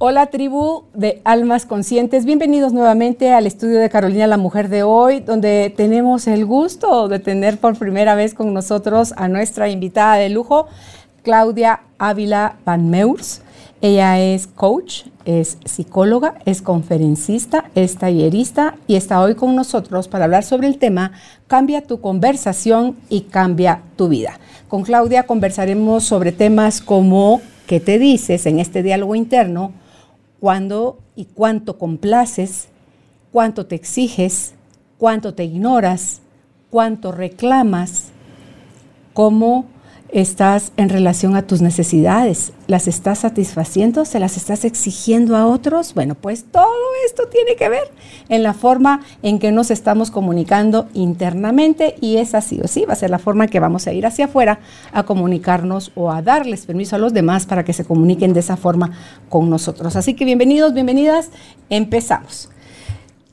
Hola tribu de almas conscientes, bienvenidos nuevamente al estudio de Carolina la Mujer de hoy, donde tenemos el gusto de tener por primera vez con nosotros a nuestra invitada de lujo, Claudia Ávila Van Meurs. Ella es coach, es psicóloga, es conferencista, es tallerista y está hoy con nosotros para hablar sobre el tema Cambia tu conversación y cambia tu vida. Con Claudia conversaremos sobre temas como ¿qué te dices en este diálogo interno? Cuándo y cuánto complaces, cuánto te exiges, cuánto te ignoras, cuánto reclamas, cómo estás en relación a tus necesidades. ¿Las estás satisfaciendo? ¿Se las estás exigiendo a otros? Bueno, pues todo esto tiene que ver en la forma en que nos estamos comunicando internamente y es así o sí, va a ser la forma que vamos a ir hacia afuera a comunicarnos o a darles permiso a los demás para que se comuniquen de esa forma con nosotros. Así que bienvenidos, bienvenidas, empezamos.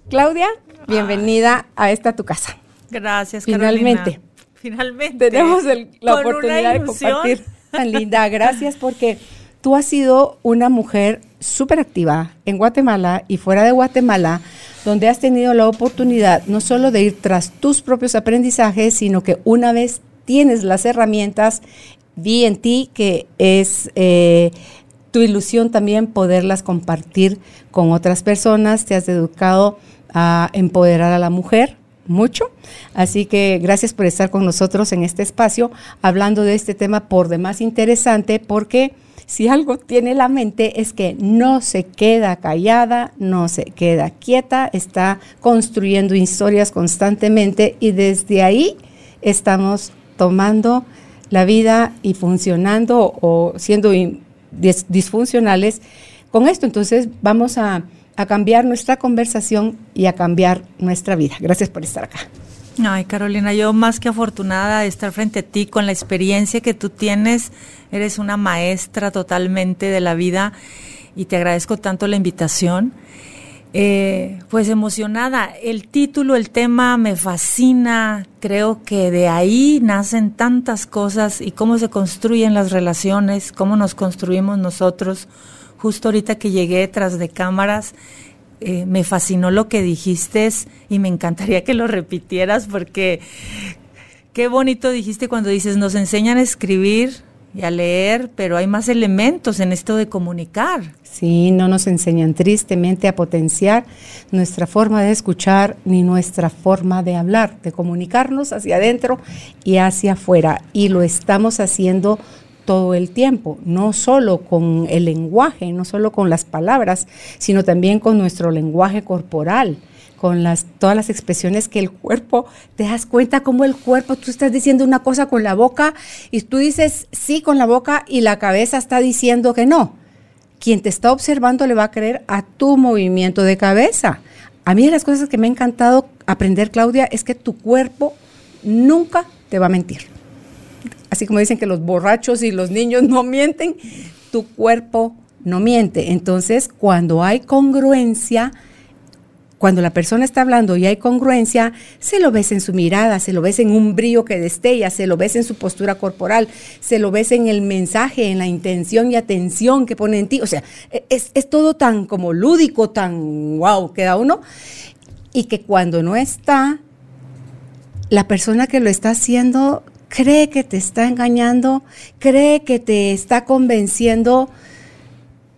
Claudia, bienvenida a esta tu casa. Gracias, Finalmente finalmente. Tenemos la oportunidad de compartir. Tan linda, gracias porque tú has sido una mujer súper activa en Guatemala y fuera de Guatemala, donde has tenido la oportunidad no solo de ir tras tus propios aprendizajes, sino que una vez tienes las herramientas, vi en ti que es eh, tu ilusión también poderlas compartir con otras personas, te has educado a empoderar a la mujer, mucho. Así que gracias por estar con nosotros en este espacio hablando de este tema por demás interesante porque si algo tiene la mente es que no se queda callada, no se queda quieta, está construyendo historias constantemente y desde ahí estamos tomando la vida y funcionando o siendo disfuncionales con esto. Entonces vamos a a cambiar nuestra conversación y a cambiar nuestra vida. Gracias por estar acá. Ay, Carolina, yo más que afortunada de estar frente a ti con la experiencia que tú tienes. Eres una maestra totalmente de la vida y te agradezco tanto la invitación. Eh, pues emocionada, el título, el tema me fascina, creo que de ahí nacen tantas cosas y cómo se construyen las relaciones, cómo nos construimos nosotros justo ahorita que llegué tras de cámaras, eh, me fascinó lo que dijiste y me encantaría que lo repitieras porque qué bonito dijiste cuando dices, nos enseñan a escribir y a leer, pero hay más elementos en esto de comunicar. Sí, no nos enseñan tristemente a potenciar nuestra forma de escuchar ni nuestra forma de hablar, de comunicarnos hacia adentro y hacia afuera. Y lo estamos haciendo todo el tiempo, no solo con el lenguaje, no solo con las palabras, sino también con nuestro lenguaje corporal, con las, todas las expresiones que el cuerpo, te das cuenta cómo el cuerpo, tú estás diciendo una cosa con la boca y tú dices sí con la boca y la cabeza está diciendo que no. Quien te está observando le va a creer a tu movimiento de cabeza. A mí de las cosas que me ha encantado aprender, Claudia, es que tu cuerpo nunca te va a mentir así como dicen que los borrachos y los niños no mienten, tu cuerpo no miente. Entonces, cuando hay congruencia, cuando la persona está hablando y hay congruencia, se lo ves en su mirada, se lo ves en un brillo que destella, se lo ves en su postura corporal, se lo ves en el mensaje, en la intención y atención que pone en ti. O sea, es, es todo tan como lúdico, tan wow, queda uno. Y que cuando no está, la persona que lo está haciendo cree que te está engañando, cree que te está convenciendo,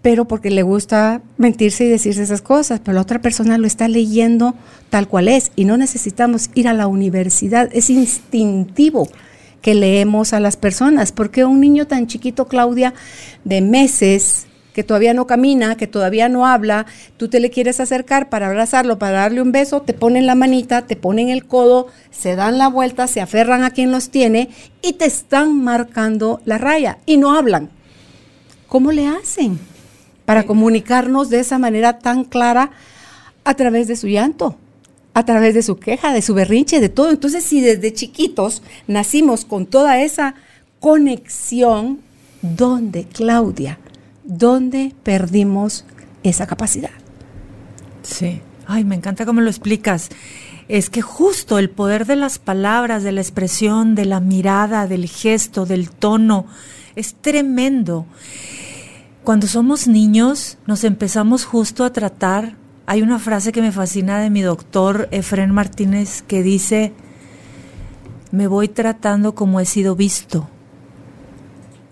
pero porque le gusta mentirse y decirse esas cosas, pero la otra persona lo está leyendo tal cual es. Y no necesitamos ir a la universidad, es instintivo que leemos a las personas, porque un niño tan chiquito, Claudia, de meses, que todavía no camina, que todavía no habla, tú te le quieres acercar para abrazarlo, para darle un beso, te ponen la manita, te ponen el codo, se dan la vuelta, se aferran a quien los tiene y te están marcando la raya y no hablan. ¿Cómo le hacen para comunicarnos de esa manera tan clara a través de su llanto? a través de su queja, de su berrinche, de todo. Entonces, si desde chiquitos nacimos con toda esa conexión, ¿dónde, Claudia? ¿Dónde perdimos esa capacidad? Sí. Ay, me encanta cómo lo explicas. Es que justo el poder de las palabras, de la expresión, de la mirada, del gesto, del tono, es tremendo. Cuando somos niños nos empezamos justo a tratar. Hay una frase que me fascina de mi doctor Efren Martínez que dice, me voy tratando como he sido visto.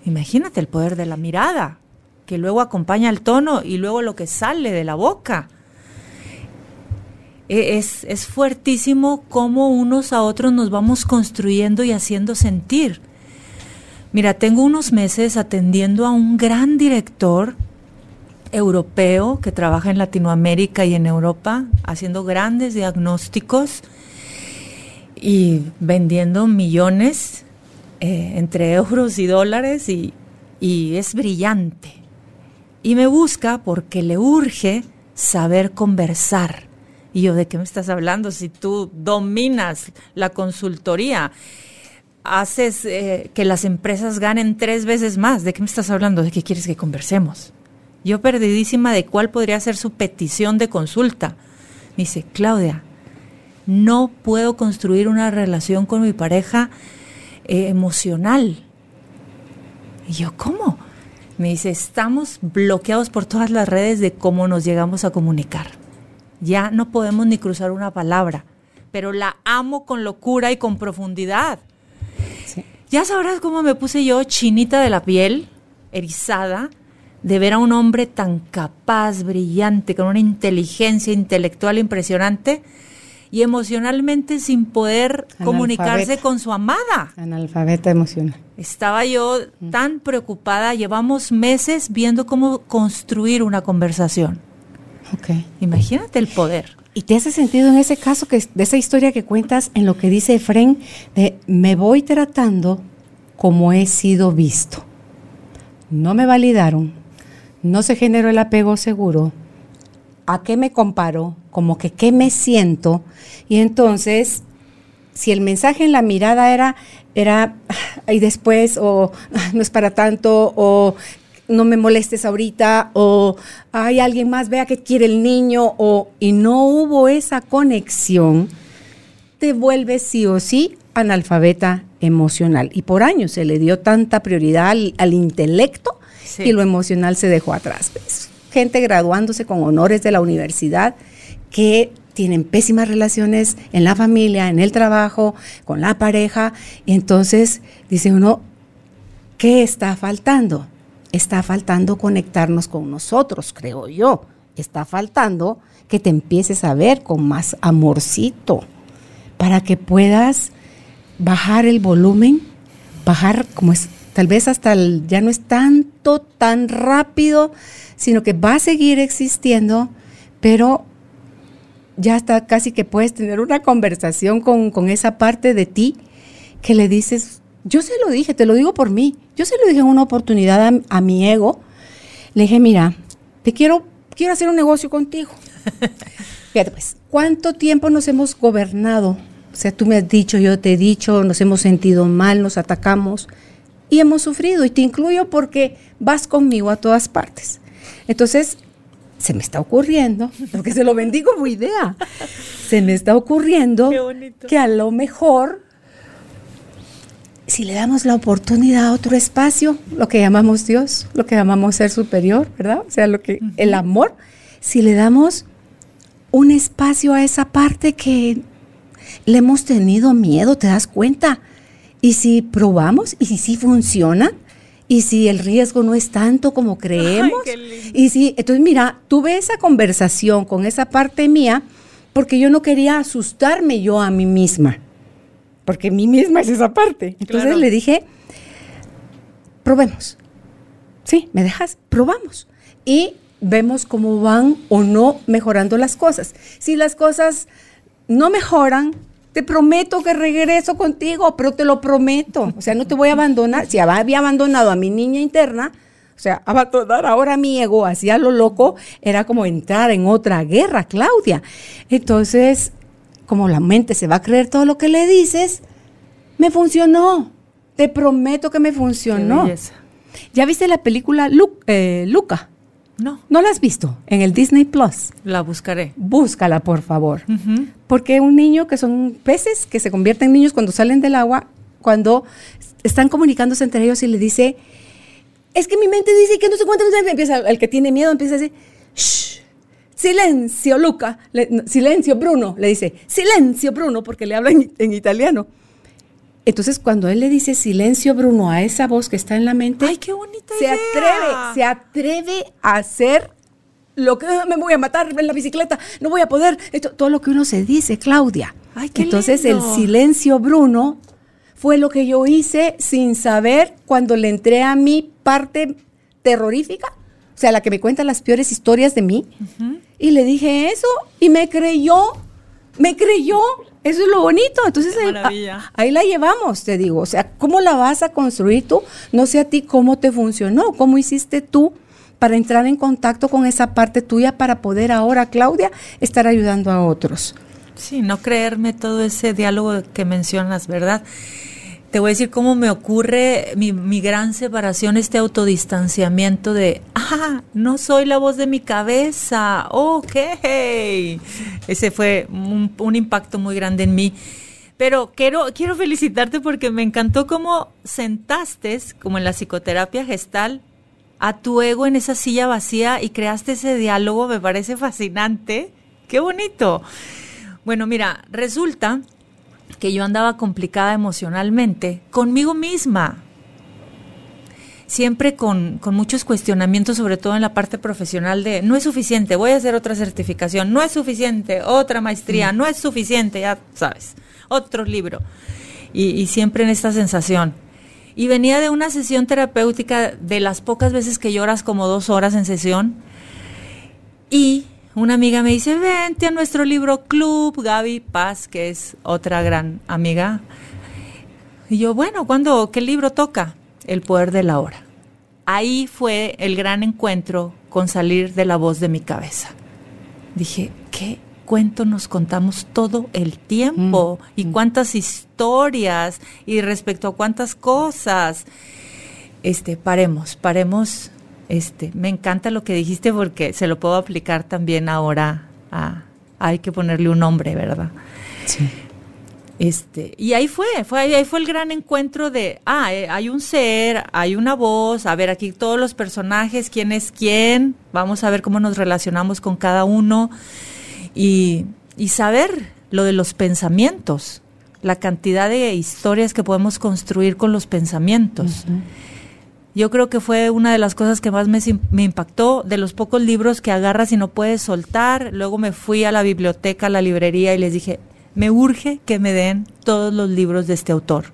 Imagínate el poder de la mirada, que luego acompaña el tono y luego lo que sale de la boca. E, es, es fuertísimo cómo unos a otros nos vamos construyendo y haciendo sentir. Mira, tengo unos meses atendiendo a un gran director europeo que trabaja en Latinoamérica y en Europa, haciendo grandes diagnósticos y vendiendo millones eh, entre euros y dólares y, y es brillante. Y me busca porque le urge saber conversar y yo, ¿de qué me estás hablando? Si tú dominas la consultoría, haces eh, que las empresas ganen tres veces más, ¿de qué me estás hablando? ¿De qué quieres que conversemos? Yo perdidísima de cuál podría ser su petición de consulta. Me dice, Claudia, no puedo construir una relación con mi pareja eh, emocional. Y yo, ¿cómo? Me dice, estamos bloqueados por todas las redes de cómo nos llegamos a comunicar ya no podemos ni cruzar una palabra, pero la amo con locura y con profundidad. Ya sabrás cómo me puse yo chinita de la piel, erizada, de ver a un hombre tan capaz, brillante, con una inteligencia intelectual impresionante y emocionalmente sin poder comunicarse con su amada. Analfabeta emocional. Estaba yo tan preocupada, llevamos meses viendo cómo construir una conversación. Imagínate el poder. ¿Y te hace sentido en ese caso, que de esa historia que cuentas, en lo que dice Efren, de me voy tratando como he sido visto? No me validaron, no se generó el apego seguro. ¿A qué me comparo? Como que qué me siento. Y entonces, si el mensaje en la mirada era, era, y después, o no es para tanto, o no me molestes ahorita o hay alguien más, vea que quiere el niño o y no hubo esa conexión, te vuelves sí o sí analfabeta emocional. Y por años se le dio tanta prioridad al, intelecto y lo emocional se dejó atrás. Gente graduándose con honores de la universidad que tienen pésimas relaciones en la familia, en el trabajo, con la pareja. Y entonces dice uno, ¿qué está faltando? está faltando conectarnos con nosotros, creo yo. Está faltando que te empieces a ver con más amorcito para que puedas bajar el volumen, bajar como es, tal vez hasta el, ya no es tanto, tan rápido, sino que va a seguir existiendo, pero ya está casi que puedes tener una conversación con, con esa parte de ti que le dices, yo se lo dije, te lo digo por mí. Yo se lo dije en una oportunidad a, mi ego. Le dije, mira, te quiero, quiero hacer un negocio contigo. Fíjate, pues, ¿cuánto tiempo nos hemos gobernado? O sea, tú me has dicho, yo te he dicho, nos hemos sentido mal, nos atacamos y hemos sufrido. Y te incluyo porque vas conmigo a todas partes. Entonces, se me está ocurriendo, porque se lo vendí como idea, se me está ocurriendo que a lo mejor si le damos la oportunidad a otro espacio, lo que llamamos Dios, lo que llamamos ser superior, ¿verdad? O sea, lo que el amor, si le damos un espacio a esa parte que le hemos tenido miedo, ¿te das cuenta? Y si probamos y si sí funciona, y si el riesgo no es tanto como creemos, y si, entonces mira, tuve esa conversación con esa parte mía porque yo no quería asustarme yo a mí misma porque mí misma es esa parte. Entonces le dije, probemos. Sí, ¿me dejas? Probamos. Y vemos cómo van o no mejorando las cosas. Si las cosas no mejoran, te prometo que regreso contigo, pero te lo prometo. O sea, no te voy a abandonar. Si había abandonado a mi niña interna, o sea, abandonar ahora mi ego hacia lo loco era como entrar en otra guerra, Claudia. Entonces, como la mente se va a creer todo lo que le dices, me funcionó. Te prometo que me funcionó. ¿Ya viste la película eh, Luca? No. ¿No la has visto? En el Disney Plus. La buscaré. Búscala, por favor. Porque un niño que son peces que se convierten en niños cuando salen del agua, cuando están comunicándose entre ellos y le dice, es que mi mente dice que no se cuenta, empieza, el que tiene miedo empieza a decir, Shh, silencio, Luca, silencio, Bruno, le dice, silencio, Bruno, porque le habla en italiano. Entonces, cuando él le dice silencio, Bruno, a esa voz que está en la mente, ¡ay, qué bonita se atreve, se atreve a hacer lo que me voy a matar en la bicicleta, no voy a poder, esto, todo lo que uno se dice, Claudia. Ay, qué Entonces, el silencio, Bruno, fue lo que yo hice sin saber cuando le entré a mi parte terrorífica, o sea, la que me cuenta las peores historias de mí, y le dije eso y me creyó, me creyó eso es lo bonito. Entonces ahí, la llevamos, te digo. O sea, ¿cómo la vas a construir tú? No sé a ti cómo te funcionó, cómo hiciste tú para entrar en contacto con esa parte tuya para poder ahora, Claudia, estar ayudando a otros. Sí, no creerme todo ese diálogo que mencionas, ¿verdad? Te voy a decir cómo me ocurre mi, gran separación, este autodistanciamiento de, ah, no soy la voz de mi cabeza, ok. Ese fue un, impacto muy grande en mí. Pero quiero, quiero felicitarte porque me encantó cómo sentaste, como en la psicoterapia gestal, a tu ego en esa silla vacía y creaste ese diálogo, me parece fascinante. Qué bonito. Bueno, mira, resulta que yo andaba complicada emocionalmente conmigo misma. Siempre con, muchos cuestionamientos, sobre todo en la parte profesional de no es suficiente, voy a hacer otra certificación, no es suficiente, otra maestría, no es suficiente, ya sabes, otro libro. Y, y siempre en esta sensación. Y venía de una sesión terapéutica de las pocas veces que lloras como dos horas en sesión. Y una amiga me dice, vente a nuestro libro club, Gaby Paz, que es otra gran amiga. Y yo, bueno, ¿cuándo, qué libro toca? El poder de la hora. Ahí fue el gran encuentro con salir de la voz de mi cabeza. Dije, ¿qué cuento nos contamos todo el tiempo? Mm, ¿Y mm. cuántas historias? ¿Y respecto a cuántas cosas? Este, paremos, paremos este, me encanta lo que dijiste porque se lo puedo aplicar también ahora a, hay que ponerle un nombre, ¿verdad? Sí. Este, y ahí fue, fue ahí fue el gran encuentro de, ah, eh, hay un ser, hay una voz, a ver aquí todos los personajes, quién es quién, vamos a ver cómo nos relacionamos con cada uno y, y saber lo de los pensamientos, la cantidad de historias que podemos construir con los pensamientos. Yo creo que fue una de las cosas que más me, impactó, de los pocos libros que agarras y no puedes soltar. Luego me fui a la biblioteca, a la librería y les dije, me urge que me den todos los libros de este autor,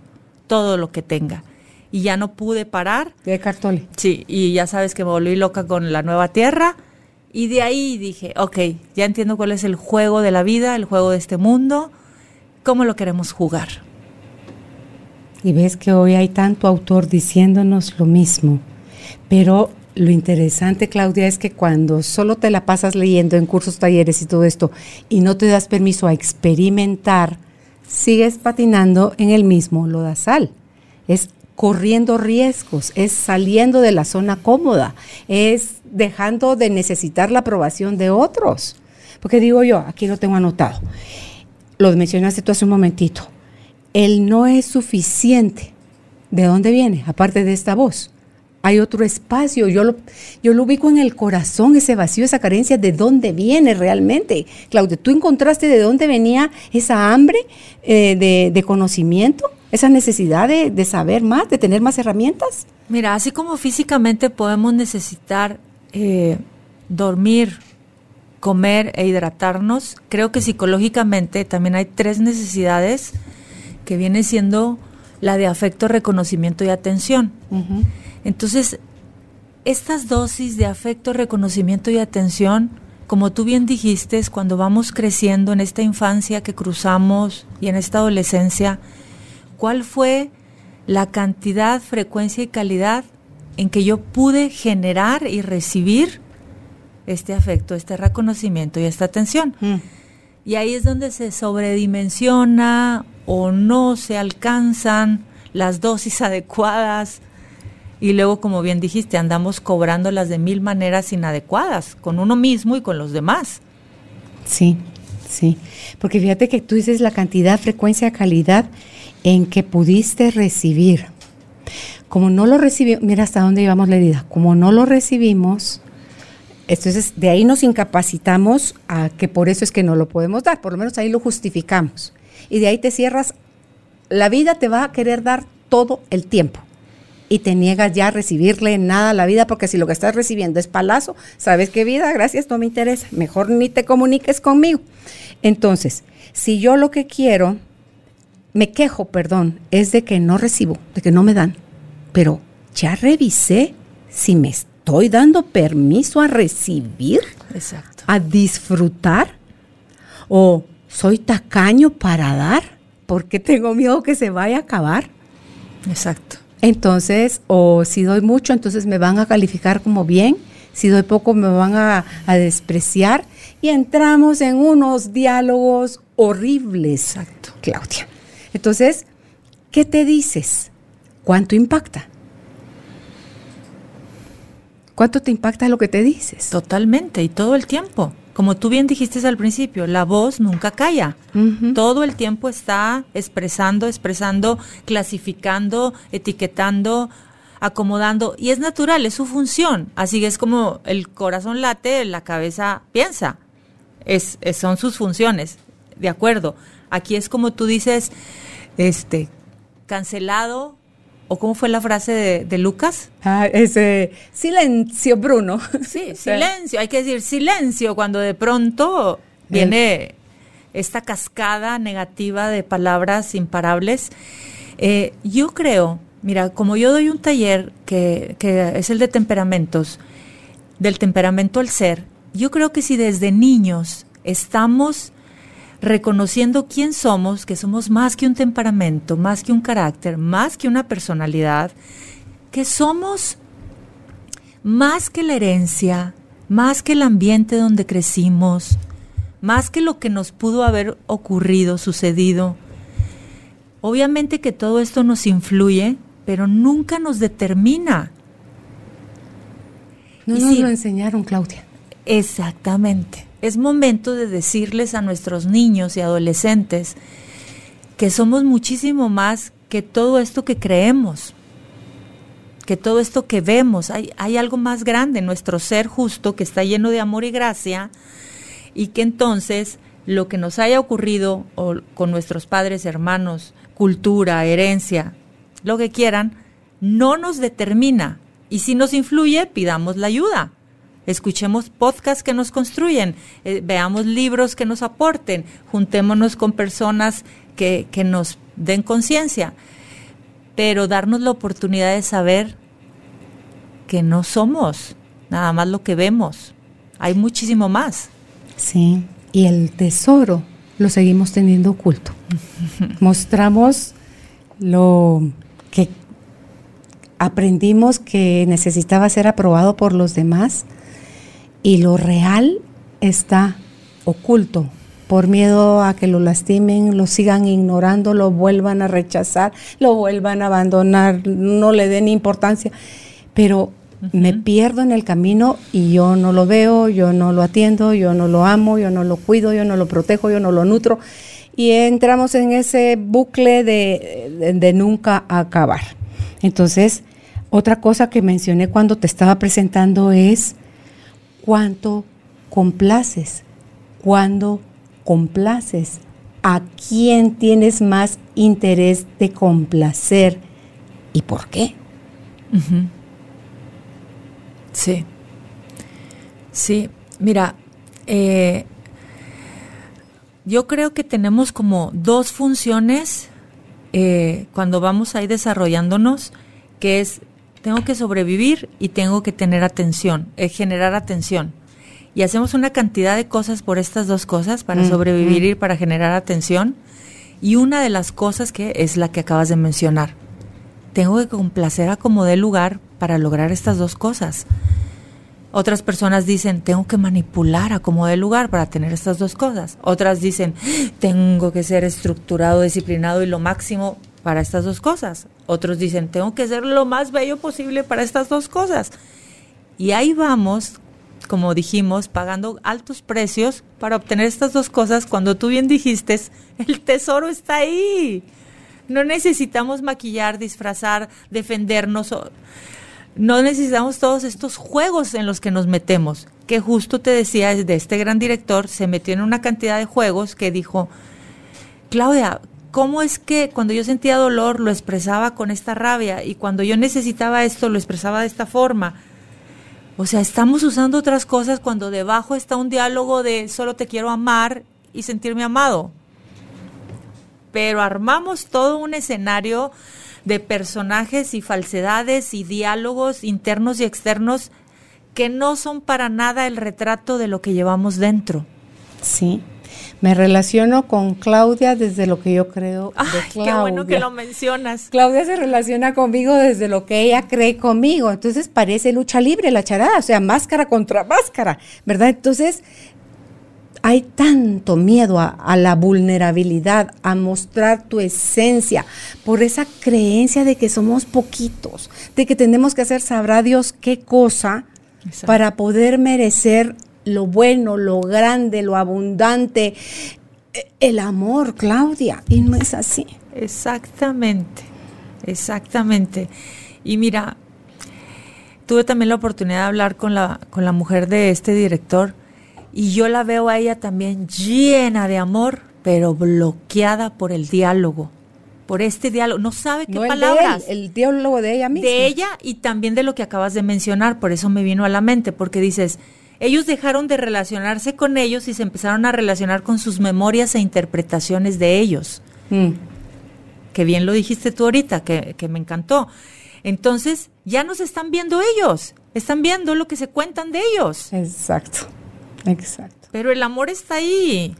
todo lo que tenga. Y ya no pude parar. De Cartoli. Sí, y ya sabes que me volví loca con la nueva tierra. Y de ahí dije, ok, ya entiendo cuál es el juego de la vida, el juego de este mundo, cómo lo queremos jugar. Y ves que hoy hay tanto autor diciéndonos lo mismo. Pero lo interesante, Claudia, es que cuando solo te la pasas leyendo en cursos, talleres y todo esto, y no te das permiso a experimentar, sigues patinando en el mismo lodazal. Es corriendo riesgos, es saliendo de la zona cómoda, es dejando de necesitar la aprobación de otros. Porque digo yo, aquí lo tengo anotado, lo mencionaste tú hace un momentito, el no es suficiente. ¿De dónde viene? Aparte de esta voz. Hay otro espacio, yo lo, yo lo ubico en el corazón, ese vacío, esa carencia, ¿de dónde viene realmente? Claudia, ¿tú encontraste de dónde venía esa hambre eh, de, conocimiento, esa necesidad de, saber más, de tener más herramientas? Mira, así como físicamente podemos necesitar eh, dormir, comer e hidratarnos, creo que psicológicamente también hay tres necesidades que viene siendo la de afecto, reconocimiento y atención. Entonces, estas dosis de afecto, reconocimiento y atención, como tú bien dijiste, es cuando vamos creciendo en esta infancia que cruzamos y en esta adolescencia, ¿cuál fue la cantidad, frecuencia y calidad en que yo pude generar y recibir este afecto, este reconocimiento y esta atención? Mm. Y ahí es donde se sobredimensiona o no se alcanzan las dosis adecuadas. Y luego, como bien dijiste, andamos cobrándolas de mil maneras inadecuadas, con uno mismo y con los demás. Sí, sí. Porque fíjate que tú dices la cantidad, frecuencia, calidad en que pudiste recibir. Como no lo recibimos, mira hasta dónde llevamos la herida, como no lo recibimos, entonces de ahí nos incapacitamos a que por eso es que no lo podemos dar, por lo menos ahí lo justificamos. Y de ahí te cierras, la vida te va a querer dar todo el tiempo y te niegas ya a recibirle nada a la vida, porque si lo que estás recibiendo es palazo, sabes qué vida, gracias, no me interesa, mejor ni te comuniques conmigo. Entonces, si yo lo que quiero, me quejo, perdón, es de que no recibo, de que no me dan, pero ya revisé si me estoy dando permiso a recibir, Exacto. a disfrutar, o soy tacaño para dar, porque tengo miedo que se vaya a acabar. Exacto. Entonces, o si doy mucho, entonces me van a calificar como bien, si doy poco me van a, a despreciar y entramos en unos diálogos horribles, Exacto. Claudia. Entonces, ¿qué te dices? ¿Cuánto impacta? ¿Cuánto te impacta lo que te dices? Totalmente, y todo el tiempo. Como tú bien dijiste al principio, la voz nunca calla. Todo el tiempo está expresando, expresando, clasificando, etiquetando, acomodando. Y es natural, es su función. Así que es como el corazón late, la cabeza piensa. Es, es- son sus funciones. De acuerdo. Aquí es como tú dices, este, cancelado. ¿O cómo fue la frase de, de Lucas? Ah, ese silencio, Bruno. Sí, silencio, hay que decir silencio cuando de pronto viene esta cascada negativa de palabras imparables. Eh, yo creo, mira, como yo doy un taller que, que es el de temperamentos, del temperamento al ser, yo creo que si desde niños estamos reconociendo quién somos, que somos más que un temperamento, más que un carácter, más que una personalidad, que somos más que la herencia, más que el ambiente donde crecimos, más que lo que nos pudo haber ocurrido, sucedido. Obviamente que todo esto nos influye, pero nunca nos determina. No Y nos lo enseñaron, Claudia. Exactamente. Es momento de decirles a nuestros niños y adolescentes que somos muchísimo más que todo esto que creemos, que todo esto que vemos. Hay, hay algo más grande, nuestro ser justo, que está lleno de amor y gracia, y que entonces lo que nos haya ocurrido o con nuestros padres, hermanos, cultura, herencia, lo que quieran, no nos determina. Y si nos influye, pidamos la ayuda. Escuchemos podcasts que nos construyen, eh, veamos libros que nos aporten, juntémonos con personas que, que nos den conciencia, pero darnos la oportunidad de saber que no somos nada más lo que vemos, hay muchísimo más. Sí, y el tesoro lo seguimos teniendo oculto. Mostramos lo que aprendimos que necesitaba ser aprobado por los demás y lo real está oculto por miedo a que lo lastimen, lo sigan ignorando, lo vuelvan a rechazar, lo vuelvan a abandonar, no le den importancia. Pero me pierdo en el camino y yo no lo veo, yo no lo atiendo, yo no lo amo, yo no lo cuido, yo no lo protejo, yo no lo nutro. Y entramos en ese bucle de, de- de nunca acabar. Entonces, otra cosa que mencioné cuando te estaba presentando es cuánto complaces, cuándo complaces, a quién tienes más interés de complacer y por qué. Sí. Sí, mira, eh, yo creo que tenemos como dos funciones eh, cuando vamos ahí desarrollándonos, que es, tengo que sobrevivir y tengo que tener atención, eh, generar atención. Y hacemos una cantidad de cosas por estas dos cosas, para Mm, sobrevivir y para generar atención. Y una de las cosas que es la que acabas de mencionar. Tengo que complacer a como dé lugar para lograr estas dos cosas. Otras personas dicen, tengo que manipular a como dé lugar para tener estas dos cosas. Otras dicen, tengo que ser estructurado, disciplinado y lo máximo para estas dos cosas. Otros dicen, tengo que ser lo más bello posible para estas dos cosas. Y ahí vamos, como dijimos, pagando altos precios para obtener estas dos cosas cuando tú bien dijiste, el tesoro está ahí. No necesitamos maquillar, disfrazar, defendernos. No necesitamos todos estos juegos en los que nos metemos. Que justo te decía de este gran director, se metió en una cantidad de juegos que dijo, Claudia, ¿cómo es que cuando yo sentía dolor lo expresaba con esta rabia y cuando yo necesitaba esto lo expresaba de esta forma? O sea, estamos usando otras cosas cuando debajo está un diálogo de solo te quiero amar y sentirme amado. Pero armamos todo un escenario de personajes y falsedades y diálogos internos y externos que no son para nada el retrato de lo que llevamos dentro. Sí. Me relaciono con Claudia desde lo que yo creo Ay, Qué bueno que lo mencionas. Claudia se relaciona conmigo desde lo que ella cree conmigo. Entonces parece lucha libre la charada, o sea, máscara contra máscara, ¿verdad? Entonces hay tanto miedo a, a, la vulnerabilidad, a mostrar tu esencia, por esa creencia de que somos poquitos, de que tenemos que hacer, sabrá Dios qué cosa Exacto. para poder merecer lo bueno, lo grande, lo abundante, e, el amor, Claudia, y no es así. Exactamente, exactamente. Y mira, tuve también la oportunidad de hablar con la, con la mujer de este director y yo la veo a ella también llena de amor, pero bloqueada por el diálogo por este diálogo, no sabe qué no palabras. El, el, diálogo de ella misma. De ella y también de lo que acabas de mencionar, por eso me vino a la mente, porque dices, ellos dejaron de relacionarse con ellos y se empezaron a relacionar con sus memorias e interpretaciones de ellos. Mm. Que bien lo dijiste tú ahorita, que, que me encantó. Entonces, ya nos están viendo ellos, están viendo lo que se cuentan de ellos. Exacto, exacto. Pero el amor está ahí.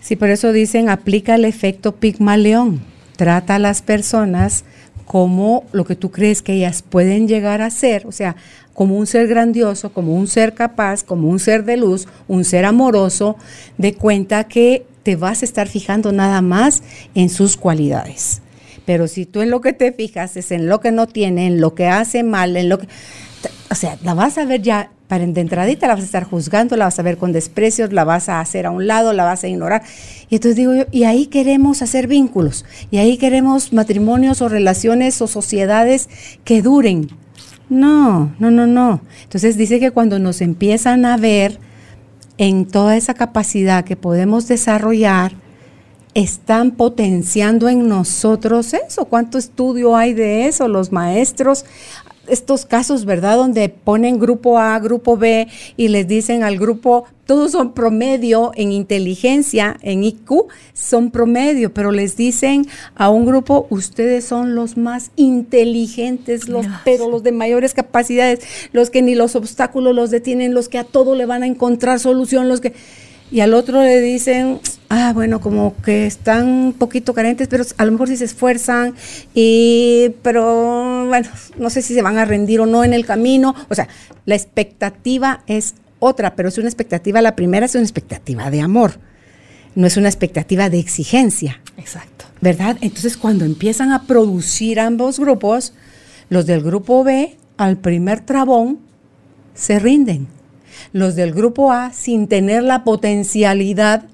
Sí, por eso dicen, aplica el efecto Pigmaleón. Trata a las personas como lo que tú crees que ellas pueden llegar a ser, o sea, como un ser grandioso, como un ser capaz, como un ser de luz, un ser amoroso, de cuenta que te vas a estar fijando nada más en sus cualidades. Pero si tú en lo que te fijas es en lo que no tiene, en lo que hace mal, en lo que... O sea, la vas a ver ya para de entradita, la vas a estar juzgando, la vas a ver con desprecios, la vas a hacer a un lado, la vas a ignorar. Y entonces digo yo, y ahí queremos hacer vínculos, y ahí queremos matrimonios o relaciones o sociedades que duren. No, no, no, no. Entonces dice que cuando nos empiezan a ver en toda esa capacidad que podemos desarrollar, están potenciando en nosotros eso. ¿Cuánto estudio hay de eso? Los maestros estos casos, ¿verdad? Donde ponen grupo A, grupo B y les dicen al grupo, todos son promedio en inteligencia, en IQ, son promedio, pero les dicen a un grupo, ustedes son los más inteligentes, los, pero los de mayores capacidades, los que ni los obstáculos los detienen, los que a todo le van a encontrar solución, los que y al otro le dicen, ah, bueno, como que están un poquito carentes, pero a lo mejor sí se esfuerzan, y, pero bueno, no sé si se van a rendir o no en el camino. O sea, la expectativa es otra, pero es una expectativa, la primera es una expectativa de amor, no es una expectativa de exigencia. Exacto. ¿Verdad? Entonces, cuando empiezan a producir ambos grupos, los del grupo B, al primer trabón, se rinden los del grupo A, sin tener la potencialidad,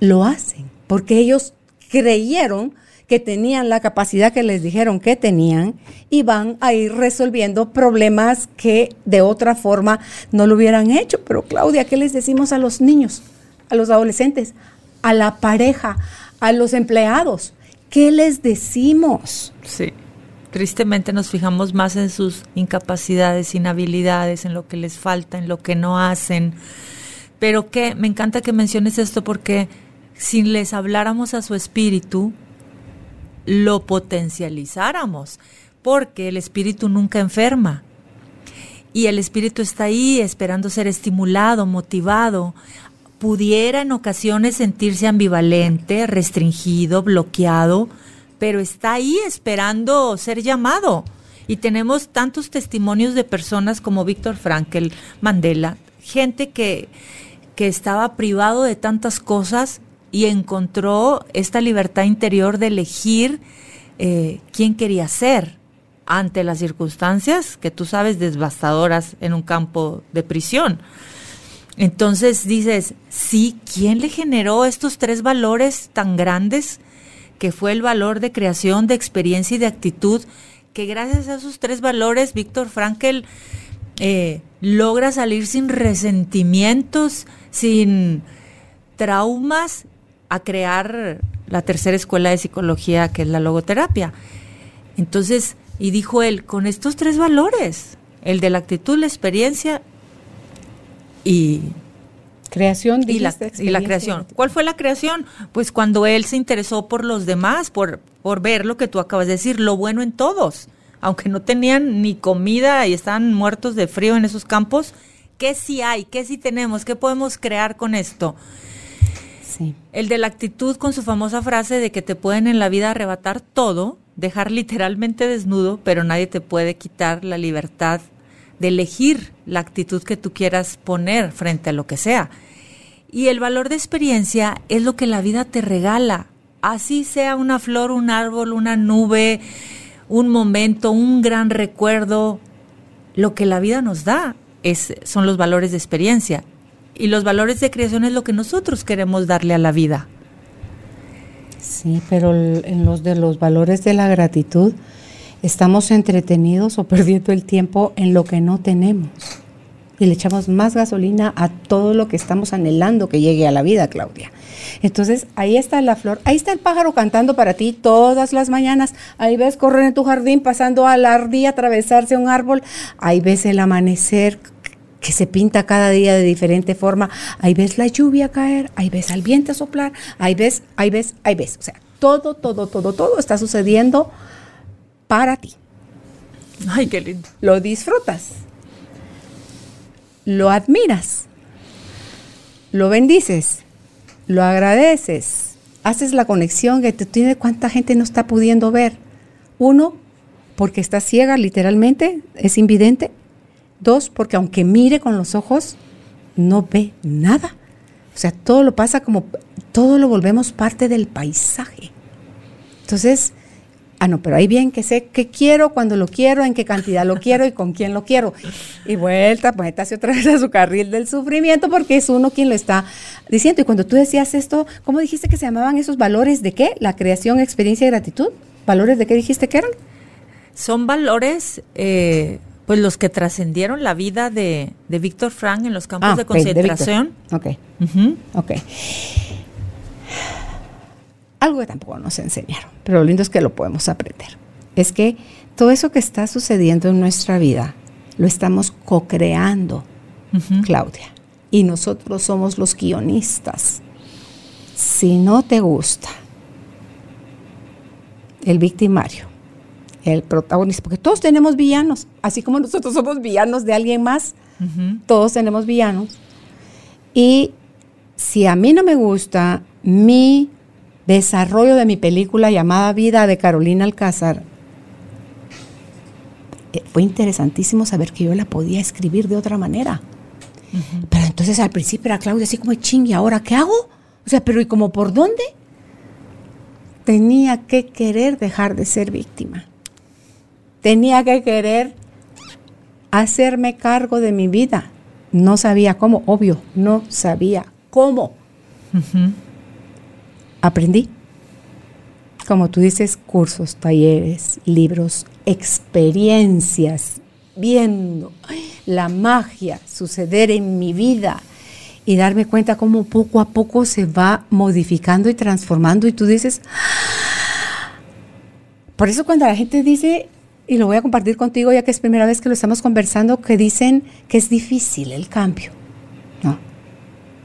lo hacen, porque ellos creyeron que tenían la capacidad que les dijeron que tenían y van a ir resolviendo problemas que de otra forma no lo hubieran hecho. Pero Claudia, ¿qué les decimos a los niños, a los adolescentes, a la pareja, a los empleados? ¿Qué les decimos? Sí tristemente nos fijamos más en sus incapacidades, inhabilidades, en lo que les falta, en lo que no hacen. Pero que me encanta que menciones esto porque si les habláramos a su espíritu, lo potencializáramos, porque el espíritu nunca enferma. Y el espíritu está ahí esperando ser estimulado, motivado. Pudiera en ocasiones sentirse ambivalente, restringido, bloqueado, pero está ahí esperando ser llamado. Y tenemos tantos testimonios de personas como Víctor Frankel, Mandela, gente que, que estaba privado de tantas cosas y encontró esta libertad interior de elegir eh, quién quería ser ante las circunstancias que tú sabes devastadoras en un campo de prisión. Entonces dices, sí, ¿quién le generó estos tres valores tan grandes? Que fue el valor de creación, de experiencia y de actitud, que gracias a esos tres valores, Víctor Frankel eh, logra salir sin resentimientos, sin traumas, a crear la tercera escuela de psicología, que es la logoterapia. Entonces, y dijo él, con estos tres valores, el de la actitud, la experiencia y creación y la, y la, creación. ¿Cuál fue la creación? Pues cuando él se interesó por los demás, por, por ver lo que tú acabas de decir, lo bueno en todos. Aunque no tenían ni comida y estaban muertos de frío en esos campos, ¿qué sí hay? ¿Qué sí tenemos? ¿Qué podemos crear con esto? Sí. El de la actitud con su famosa frase de que te pueden en la vida arrebatar todo, dejar literalmente desnudo, pero nadie te puede quitar la libertad de elegir la actitud que tú quieras poner frente a lo que sea. Y el valor de experiencia es lo que la vida te regala, así sea una flor, un árbol, una nube, un momento, un gran recuerdo, lo que la vida nos da es, son los valores de experiencia. Y los valores de creación es lo que nosotros queremos darle a la vida. Sí, pero en los de los valores de la gratitud estamos entretenidos o perdiendo el tiempo en lo que no tenemos. Y le echamos más gasolina a todo lo que estamos anhelando que llegue a la vida, Claudia. Entonces, ahí está la flor, ahí está el pájaro cantando para ti todas las mañanas. Ahí ves correr en tu jardín, pasando a la ardilla, atravesarse un árbol. Ahí ves el amanecer que se pinta cada día de diferente forma. Ahí ves la lluvia caer, ahí ves al viento soplar, ahí ves, ahí ves, ahí ves. O sea, todo, todo, todo, todo está sucediendo para ti. Ay, qué lindo. Lo disfrutas. Lo admiras. Lo bendices. Lo agradeces. Haces la conexión que tú tienes cuánta gente no está pudiendo ver. Uno, porque está ciega literalmente, es invidente. Dos, porque aunque mire con los ojos, no ve nada. O sea, todo lo pasa como, todo lo volvemos parte del paisaje. Entonces, ah, no, pero ahí bien que sé qué quiero, cuando lo quiero, en qué cantidad lo quiero y con quién lo quiero. Y vuelta, pues otra vez a su carril del sufrimiento porque es uno quien lo está diciendo. Y cuando tú decías esto, ¿cómo dijiste que se llamaban esos valores de qué? La creación, experiencia y gratitud. ¿Valores de qué dijiste que eran? Son valores... Eh pues los que trascendieron la vida de, de Víctor Frank en los campos ah, de concentración. ok. Ok. Algo que tampoco nos enseñaron, pero lo lindo es que lo podemos aprender. Es que todo eso que está sucediendo en nuestra vida lo estamos co-creando, Claudia. Y nosotros somos los guionistas. Si no te gusta el victimario, el protagonista, porque todos tenemos villanos, así como nosotros somos villanos de alguien más, todos tenemos villanos. Y si a mí no me gusta mi desarrollo de mi película llamada Vida de Carolina Alcázar, eh, fue interesantísimo saber que yo la podía escribir de otra manera. Pero entonces al principio era Claudia así como ching, ¿y ahora qué hago? O sea, pero ¿y como por dónde? Tenía que querer dejar de ser víctima tenía que querer hacerme cargo de mi vida. No sabía cómo, obvio, no sabía cómo. Aprendí. Como tú dices, cursos, talleres, libros, experiencias, viendo la magia suceder en mi vida y darme cuenta cómo poco a poco se va modificando y transformando y tú dices, ¡Ah!". por eso cuando la gente dice, y lo voy a compartir contigo ya que es primera vez que lo estamos conversando, que dicen que es difícil el cambio. No,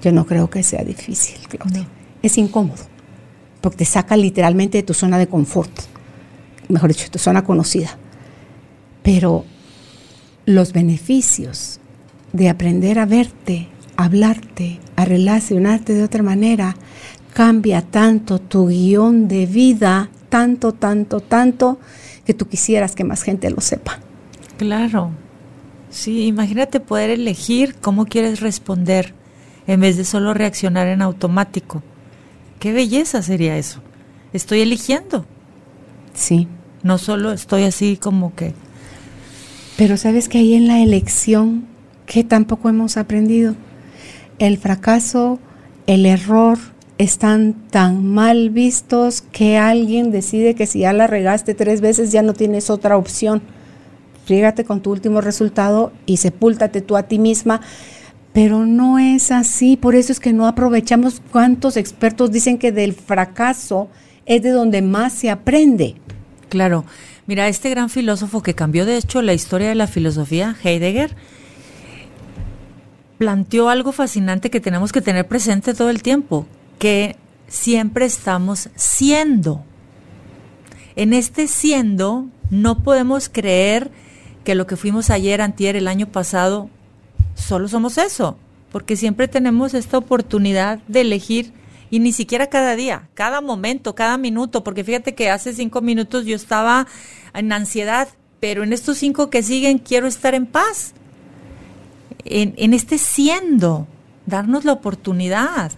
yo no creo que sea difícil, Claudia. Es incómodo, porque te saca literalmente de tu zona de confort, mejor dicho, de tu zona conocida. Pero los beneficios de aprender a verte, a hablarte, a relacionarte de otra manera, cambia tanto tu guion de vida, tanto, tanto, tanto, que tú quisieras que más gente lo sepa. Claro. Sí, imagínate poder elegir cómo quieres responder en vez de solo reaccionar en automático. Qué belleza sería eso. Estoy eligiendo. Sí. No solo estoy así como que... Pero sabes que ahí en la elección, que tampoco hemos aprendido, el fracaso, el error, están tan mal vistos que alguien decide que si ya la regaste tres veces ya no tienes otra opción. Frígate con tu último resultado y sepúltate tú a ti misma. Pero no es así, por eso es que no aprovechamos cuántos expertos dicen que del fracaso es de donde más se aprende. Claro, mira, este gran filósofo que cambió de hecho la historia de la filosofía, Heidegger, planteó algo fascinante que tenemos que tener presente todo el tiempo, que siempre estamos siendo. En este siendo no podemos creer que lo que fuimos ayer, antier, el año pasado, solo somos eso, porque siempre tenemos esta oportunidad de elegir y ni siquiera cada día, cada momento, cada minuto, porque fíjate que hace cinco minutos yo estaba en ansiedad, pero en estos cinco que siguen quiero estar en paz, en, este siendo, darnos la oportunidad.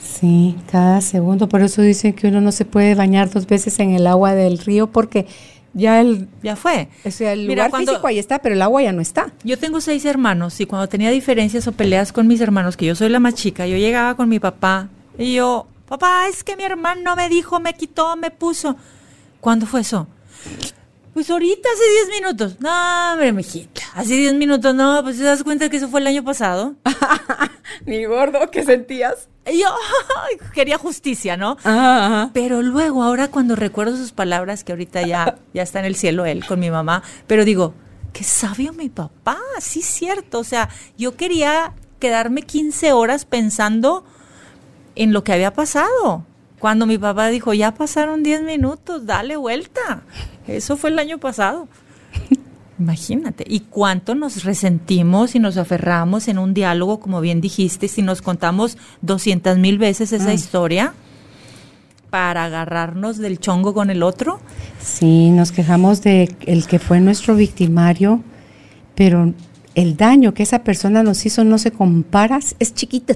Sí, cada segundo. Por eso dicen que uno no se puede bañar dos veces en el agua del río porque ya el ya fue. O sea, el lugar físico ahí está, pero el agua ya no está. Yo tengo seis hermanos y cuando tenía diferencias o peleas con mis hermanos, que yo soy la más chica, yo llegaba con mi papá y yo, papá, es que mi hermano me dijo, me quitó, me puso. ¿Cuándo fue eso? Pues ahorita, hace 10 minutos. No, hombre, mijita. Hace 10 minutos, no, pues te das cuenta que eso fue el año pasado. Ni gordo, ¿qué sentías? Yo quería justicia, ¿no? Pero luego, ahora cuando recuerdo sus palabras, que ahorita ya, ya está en el cielo él con mi mamá, pero digo, qué sabio mi papá, sí cierto. O sea, yo quería quedarme 15 horas pensando en lo que había pasado. Cuando mi papá dijo, ya pasaron 10 minutos, dale vuelta. Eso fue el año pasado. Imagínate. ¿Y cuánto nos resentimos y nos aferramos en un diálogo, como bien dijiste, si nos contamos 200 mil veces esa mm. historia para agarrarnos del chongo con el otro? Sí, nos quejamos de el que fue nuestro victimario, pero el daño que esa persona nos hizo no se compara, es chiquita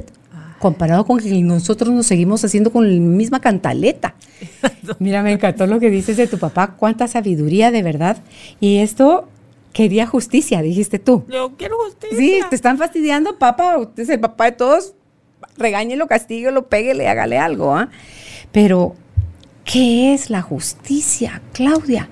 comparado con que nosotros nos seguimos haciendo con la misma cantaleta. Mira, me encantó lo que dices de tu papá, cuánta sabiduría de verdad. Y esto quería justicia, dijiste tú. Yo quiero justicia. Sí, te están fastidiando, papá, usted es el papá de todos, regáñelo, castíguelo, péguele, hágale algo, ¿ah? Pero, ¿qué es la justicia, Claudia?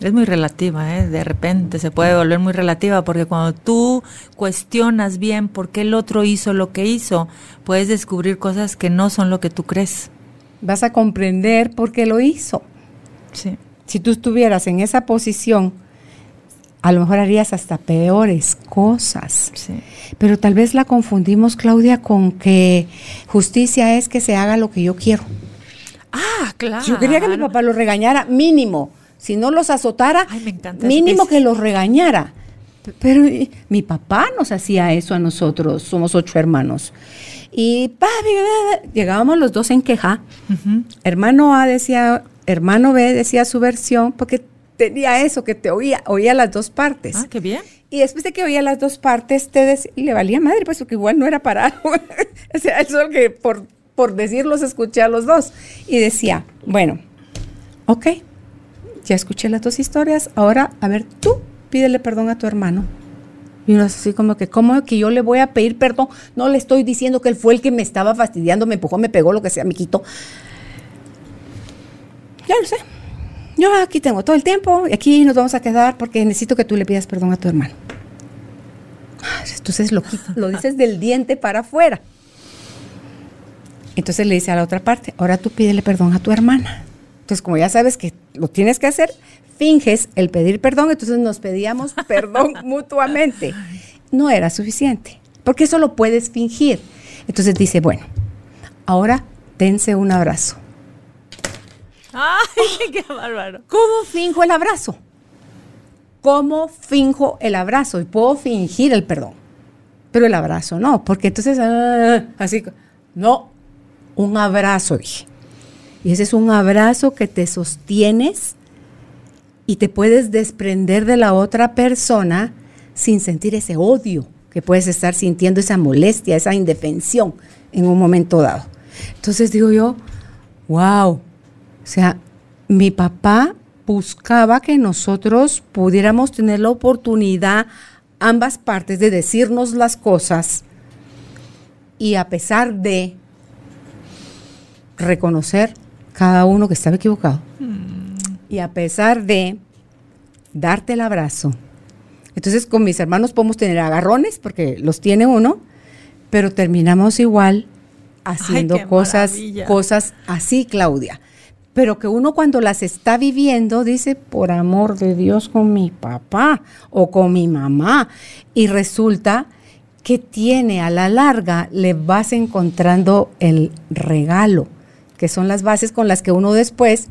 Es muy relativa, ¿eh? de repente se puede volver muy relativa, porque cuando tú cuestionas bien por qué el otro hizo lo que hizo, puedes descubrir cosas que no son lo que tú crees. Vas a comprender por qué lo hizo. Sí. Si tú estuvieras en esa posición, a lo mejor harías hasta peores cosas. Sí. Pero tal vez la confundimos, Claudia, con que justicia es que se haga lo que yo quiero. Ah, claro. Yo quería que mi papá lo regañara mínimo si no los azotara, mínimo que los regañara. Pero mi papá nos hacía eso a nosotros, somos ocho hermanos. Y llegábamos los dos en queja. Hermano A decía, hermano B decía su versión, porque tenía eso, que te oía, oía las dos partes. Ah, qué bien. Y después de que oía las dos partes, te decía, le valía madre, pues porque igual no era para o sea, eso que por, por decirlos escuché a los dos. Y decía, bueno, ok, ya escuché las dos historias, ahora, a ver, tú pídele perdón a tu hermano. Y uno es así como que, ¿cómo que yo le voy a pedir perdón? No le estoy diciendo que él fue el que me estaba fastidiando, me empujó, me pegó, lo que sea, me quitó. Ya lo sé. Yo aquí tengo todo el tiempo y aquí nos vamos a quedar porque necesito que tú le pidas perdón a tu hermano. Entonces lo, lo dices del diente para afuera. Entonces le dice a la otra parte, ahora tú pídele perdón a tu hermana. Entonces, como ya sabes que lo tienes que hacer, finges el pedir perdón, entonces nos pedíamos perdón mutuamente. No era suficiente, porque eso lo puedes fingir. Entonces dice, bueno, ahora dense un abrazo. ¡Ay, qué bárbaro! ¿Cómo finjo el abrazo? ¿Cómo finjo el abrazo? Y puedo fingir el perdón, pero el abrazo no, porque entonces, ah, así, no, un abrazo, dije. Y ese es un abrazo que te sostienes y te puedes desprender de la otra persona sin sentir ese odio que puedes estar sintiendo, esa molestia, esa indefensión en un momento dado. Entonces digo yo, wow, o sea, mi papá buscaba que nosotros pudiéramos tener la oportunidad, ambas partes, de decirnos las cosas y a pesar de reconocer cada uno que estaba equivocado. Y a pesar de darte el abrazo. Entonces con mis hermanos podemos tener agarrones, porque los tiene uno, pero terminamos igual haciendo cosas, cosas así, Claudia. Pero que uno cuando las está viviendo dice, por amor de Dios, con mi papá o con mi mamá. Y resulta que tiene a la larga, le vas encontrando el regalo que son las bases con las que uno después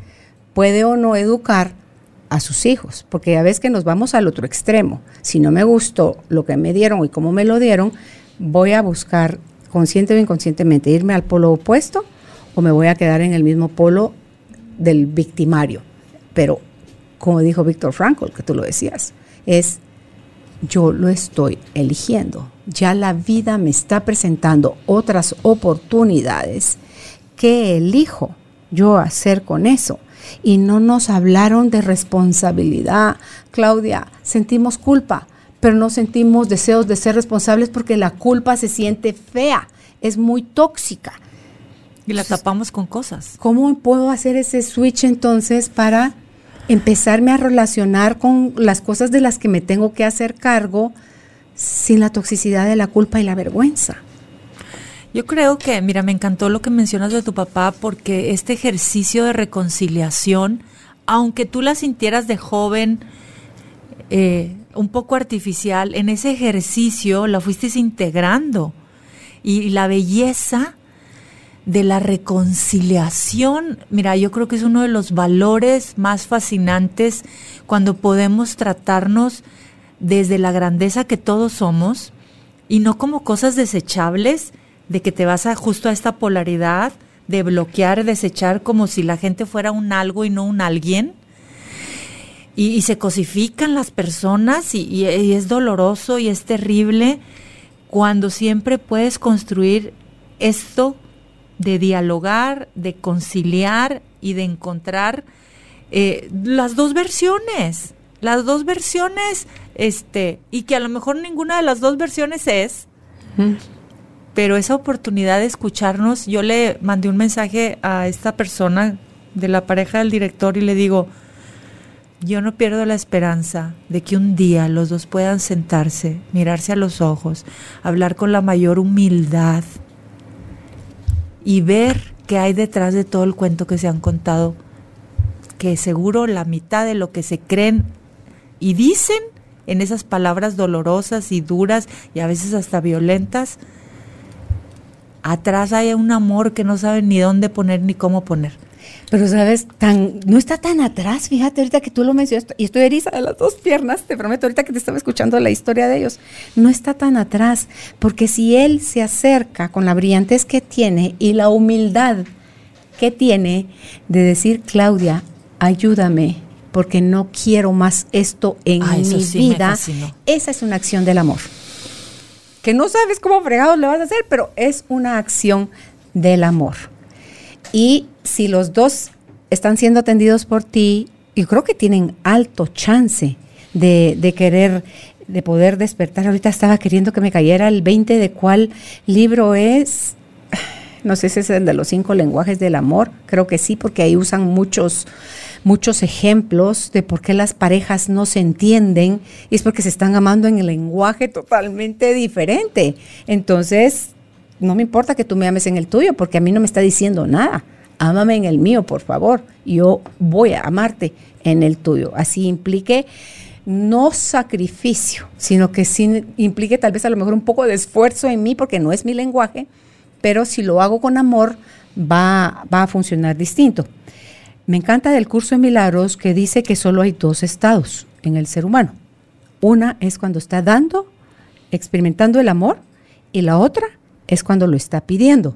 puede o no educar a sus hijos, porque ya ves que nos vamos al otro extremo. Si no me gustó lo que me dieron y cómo me lo dieron, voy a buscar consciente o inconscientemente irme al polo opuesto o me voy a quedar en el mismo polo del victimario. Pero como dijo Víctor Frankl, que tú lo decías, es yo lo estoy eligiendo. Ya la vida me está presentando otras oportunidades ¿Qué elijo yo hacer con eso? Y no nos hablaron de responsabilidad. Claudia, sentimos culpa, pero no sentimos deseos de ser responsables porque la culpa se siente fea, es muy tóxica. Y la tapamos con cosas. ¿Cómo puedo hacer ese switch entonces para empezarme a relacionar con las cosas de las que me tengo que hacer cargo sin la toxicidad de la culpa y la vergüenza? Yo creo que, mira, me encantó lo que mencionas de tu papá porque este ejercicio de reconciliación, aunque tú la sintieras de joven, eh, un poco artificial, en ese ejercicio la fuiste integrando. Y, la belleza de la reconciliación, mira, yo creo que es uno de los valores más fascinantes cuando podemos tratarnos desde la grandeza que todos somos y no como cosas desechables, de que te vas a justo a esta polaridad de bloquear, desechar como si la gente fuera un algo y no un alguien. Y, se cosifican las personas y, es doloroso y es terrible cuando siempre puedes construir esto de dialogar, de conciliar y de encontrar eh, las dos versiones, las dos versiones, este, y que a lo mejor ninguna de las dos versiones es, pero esa oportunidad de escucharnos, yo le mandé un mensaje a esta persona de la pareja del director y le digo, yo no pierdo la esperanza de que un día los dos puedan sentarse, mirarse a los ojos, hablar con la mayor humildad y ver qué hay detrás de todo el cuento que se han contado, que seguro la mitad de lo que se creen y dicen en esas palabras dolorosas y duras y a veces hasta violentas, atrás hay un amor que no saben ni dónde poner ni cómo poner. Pero sabes, tan, no está tan atrás, fíjate ahorita que tú lo mencionas, y estoy eriza de las dos piernas, te prometo ahorita que te estaba escuchando la historia de ellos, no está tan atrás, porque si él se acerca con la brillantez que tiene y la humildad que tiene de decir, Claudia, ayúdame, porque no quiero más esto en mi vida, esa es una acción del amor. Que no sabes cómo fregados le vas a hacer, pero es una acción del amor. Y si los dos están siendo atendidos por ti, yo creo que tienen alto chance de, querer, de poder despertar. Ahorita estaba queriendo que me cayera el 20 de cuál libro es. No sé si es el de los cinco lenguajes del amor. Creo que sí, porque ahí usan muchos muchos ejemplos de por qué las parejas no se entienden y es porque se están amando en el lenguaje totalmente diferente. Entonces, no me importa que tú me ames en el tuyo porque a mí no me está diciendo nada. Ámame en el mío, por favor. Yo voy a amarte en el tuyo. Así implique no sacrificio, sino que implique tal vez a lo mejor un poco de esfuerzo en mí porque no es mi lenguaje, pero si lo hago con amor va, va a funcionar distinto. Me encanta del curso de milagros que dice que solo hay dos estados en el ser humano. Una es cuando está dando, experimentando el amor, y la otra es cuando lo está pidiendo.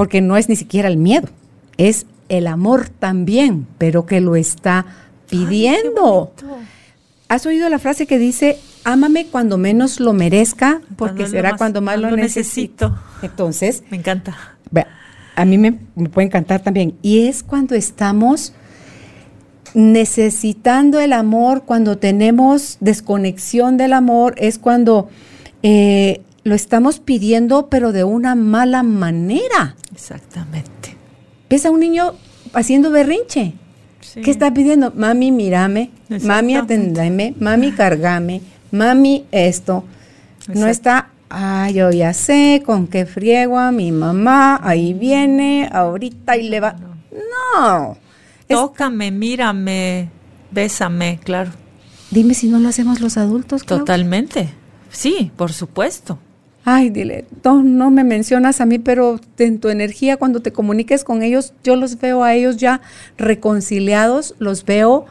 Porque no es ni siquiera el miedo, es el amor también, pero que lo está pidiendo. ¿Has oído la frase que dice, ámame cuando menos lo merezca, porque será cuando más lo, necesito. Entonces, me encanta. a mí me, me puede encantar también. Y es cuando estamos necesitando el amor, cuando tenemos desconexión del amor, es cuando eh, lo estamos pidiendo, pero de una mala manera. Exactamente. Ves a un niño haciendo berrinche. Sí. ¿Qué está pidiendo? Mami, mírame. Mami, atendame. Mami, cargame. Mami, esto. No está, ah, yo ya sé con qué friego a mi mamá. Ahí viene, ahorita y le va. No. Es- Tócame, mírame, bésame, claro. dime si no lo hacemos los adultos. Totalmente. Sí, por supuesto. Ay, dile, no, no me mencionas a mí, pero en tu energía, cuando te comuniques con ellos, yo los veo a ellos ya reconciliados, los veo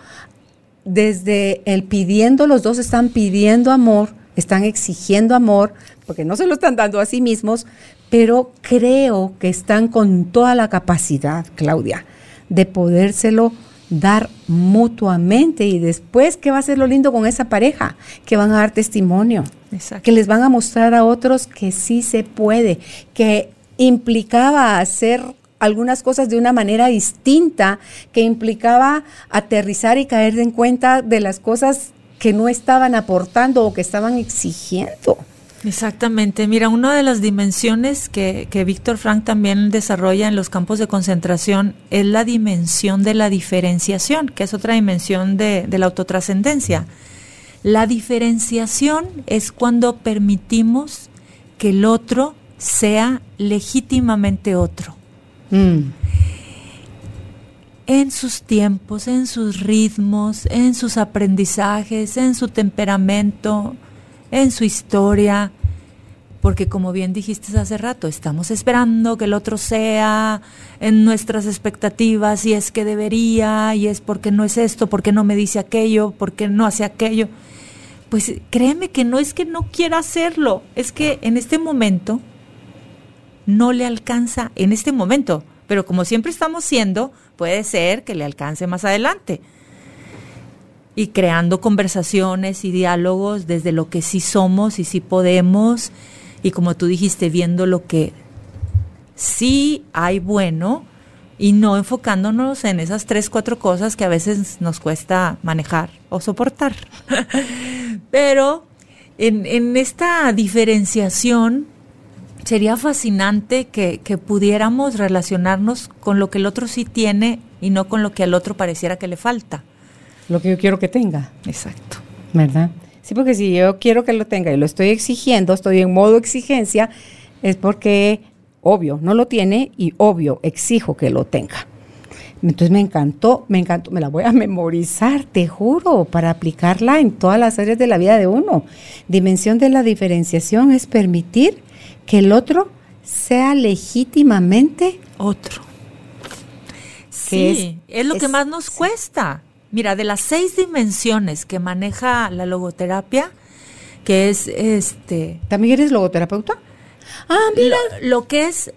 desde el pidiendo, los dos están pidiendo amor, están exigiendo amor, porque no se lo están dando a sí mismos, pero creo que están con toda la capacidad, Claudia, de podérselo dar mutuamente y después, ¿qué va a ser lo lindo con esa pareja? Que van a dar testimonio Exacto. que les van a mostrar a otros que sí se puede, que implicaba hacer algunas cosas de una manera distinta, que implicaba aterrizar y caer en cuenta de las cosas que no estaban aportando o que estaban exigiendo. Exactamente. Mira, una de las dimensiones que, que Víctor Frank también desarrolla en los campos de concentración es la dimensión de la diferenciación, que es otra dimensión de, de la autotrascendencia. La diferenciación es cuando permitimos que el otro sea legítimamente otro. Mm, en sus tiempos, en sus ritmos, en sus aprendizajes, en su temperamento, en su historia. Porque como bien dijiste hace rato, estamos esperando que el otro sea en nuestras expectativas y es que debería y es porque no es esto, porque no me dice aquello, porque no hace aquello. Pues créeme que no es que no quiera hacerlo, es que en este momento no le alcanza en este momento, pero como siempre estamos siendo, puede ser que le alcance más adelante. Y creando conversaciones y diálogos desde lo que sí somos y sí podemos, y como tú dijiste, viendo lo que sí hay bueno y no enfocándonos en esas tres, cuatro cosas que a veces nos cuesta manejar o soportar. Pero en, en esta diferenciación sería fascinante que, que pudiéramos relacionarnos con lo que el otro sí tiene y no con lo que al otro pareciera que le falta. Lo que yo quiero que tenga, Exacto. ¿verdad? Sí, porque si yo quiero que lo tenga y lo estoy exigiendo, estoy en modo exigencia, es porque obvio no lo tiene y obvio exijo que lo tenga. Entonces me encantó, me encantó, me la voy a memorizar, te juro, para aplicarla en todas las áreas de la vida de uno. Dimensión de la diferenciación es permitir que el otro sea legítimamente Otro. Sí, es, lo que es- más nos cuesta. Mira, de las seis dimensiones que maneja la logoterapia, que es este ¿También eres logoterapeuta? Ah, mira. lo, lo que es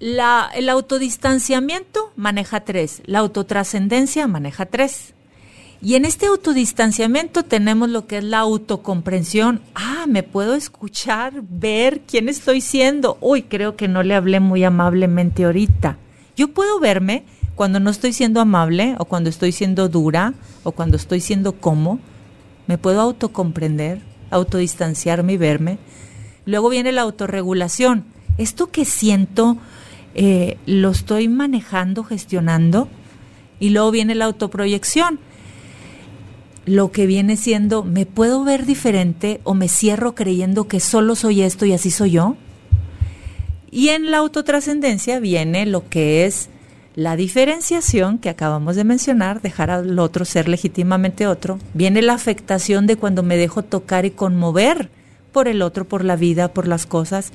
la, el autodistanciamiento maneja tres, la autotrascendencia maneja tres. Y en este autodistanciamiento tenemos lo que es la autocomprensión. Ah, me puedo escuchar, ver quién estoy siendo. Uy, creo que no le hablé muy amablemente ahorita. Yo puedo verme cuando no estoy siendo amable o cuando estoy siendo dura o cuando estoy siendo como. Me puedo autocomprender, autodistanciarme y verme. Luego viene la autorregulación. Esto que siento eh, lo estoy manejando, gestionando. Y luego viene la autoproyección. Lo que viene siendo, ¿me puedo ver diferente o me cierro creyendo que solo soy esto y así soy yo? Y en la autotrascendencia viene lo que es la diferenciación que acabamos de mencionar, dejar al otro ser legítimamente otro. Viene la afectación de cuando me dejo tocar y conmover por el otro, por la vida, por las cosas.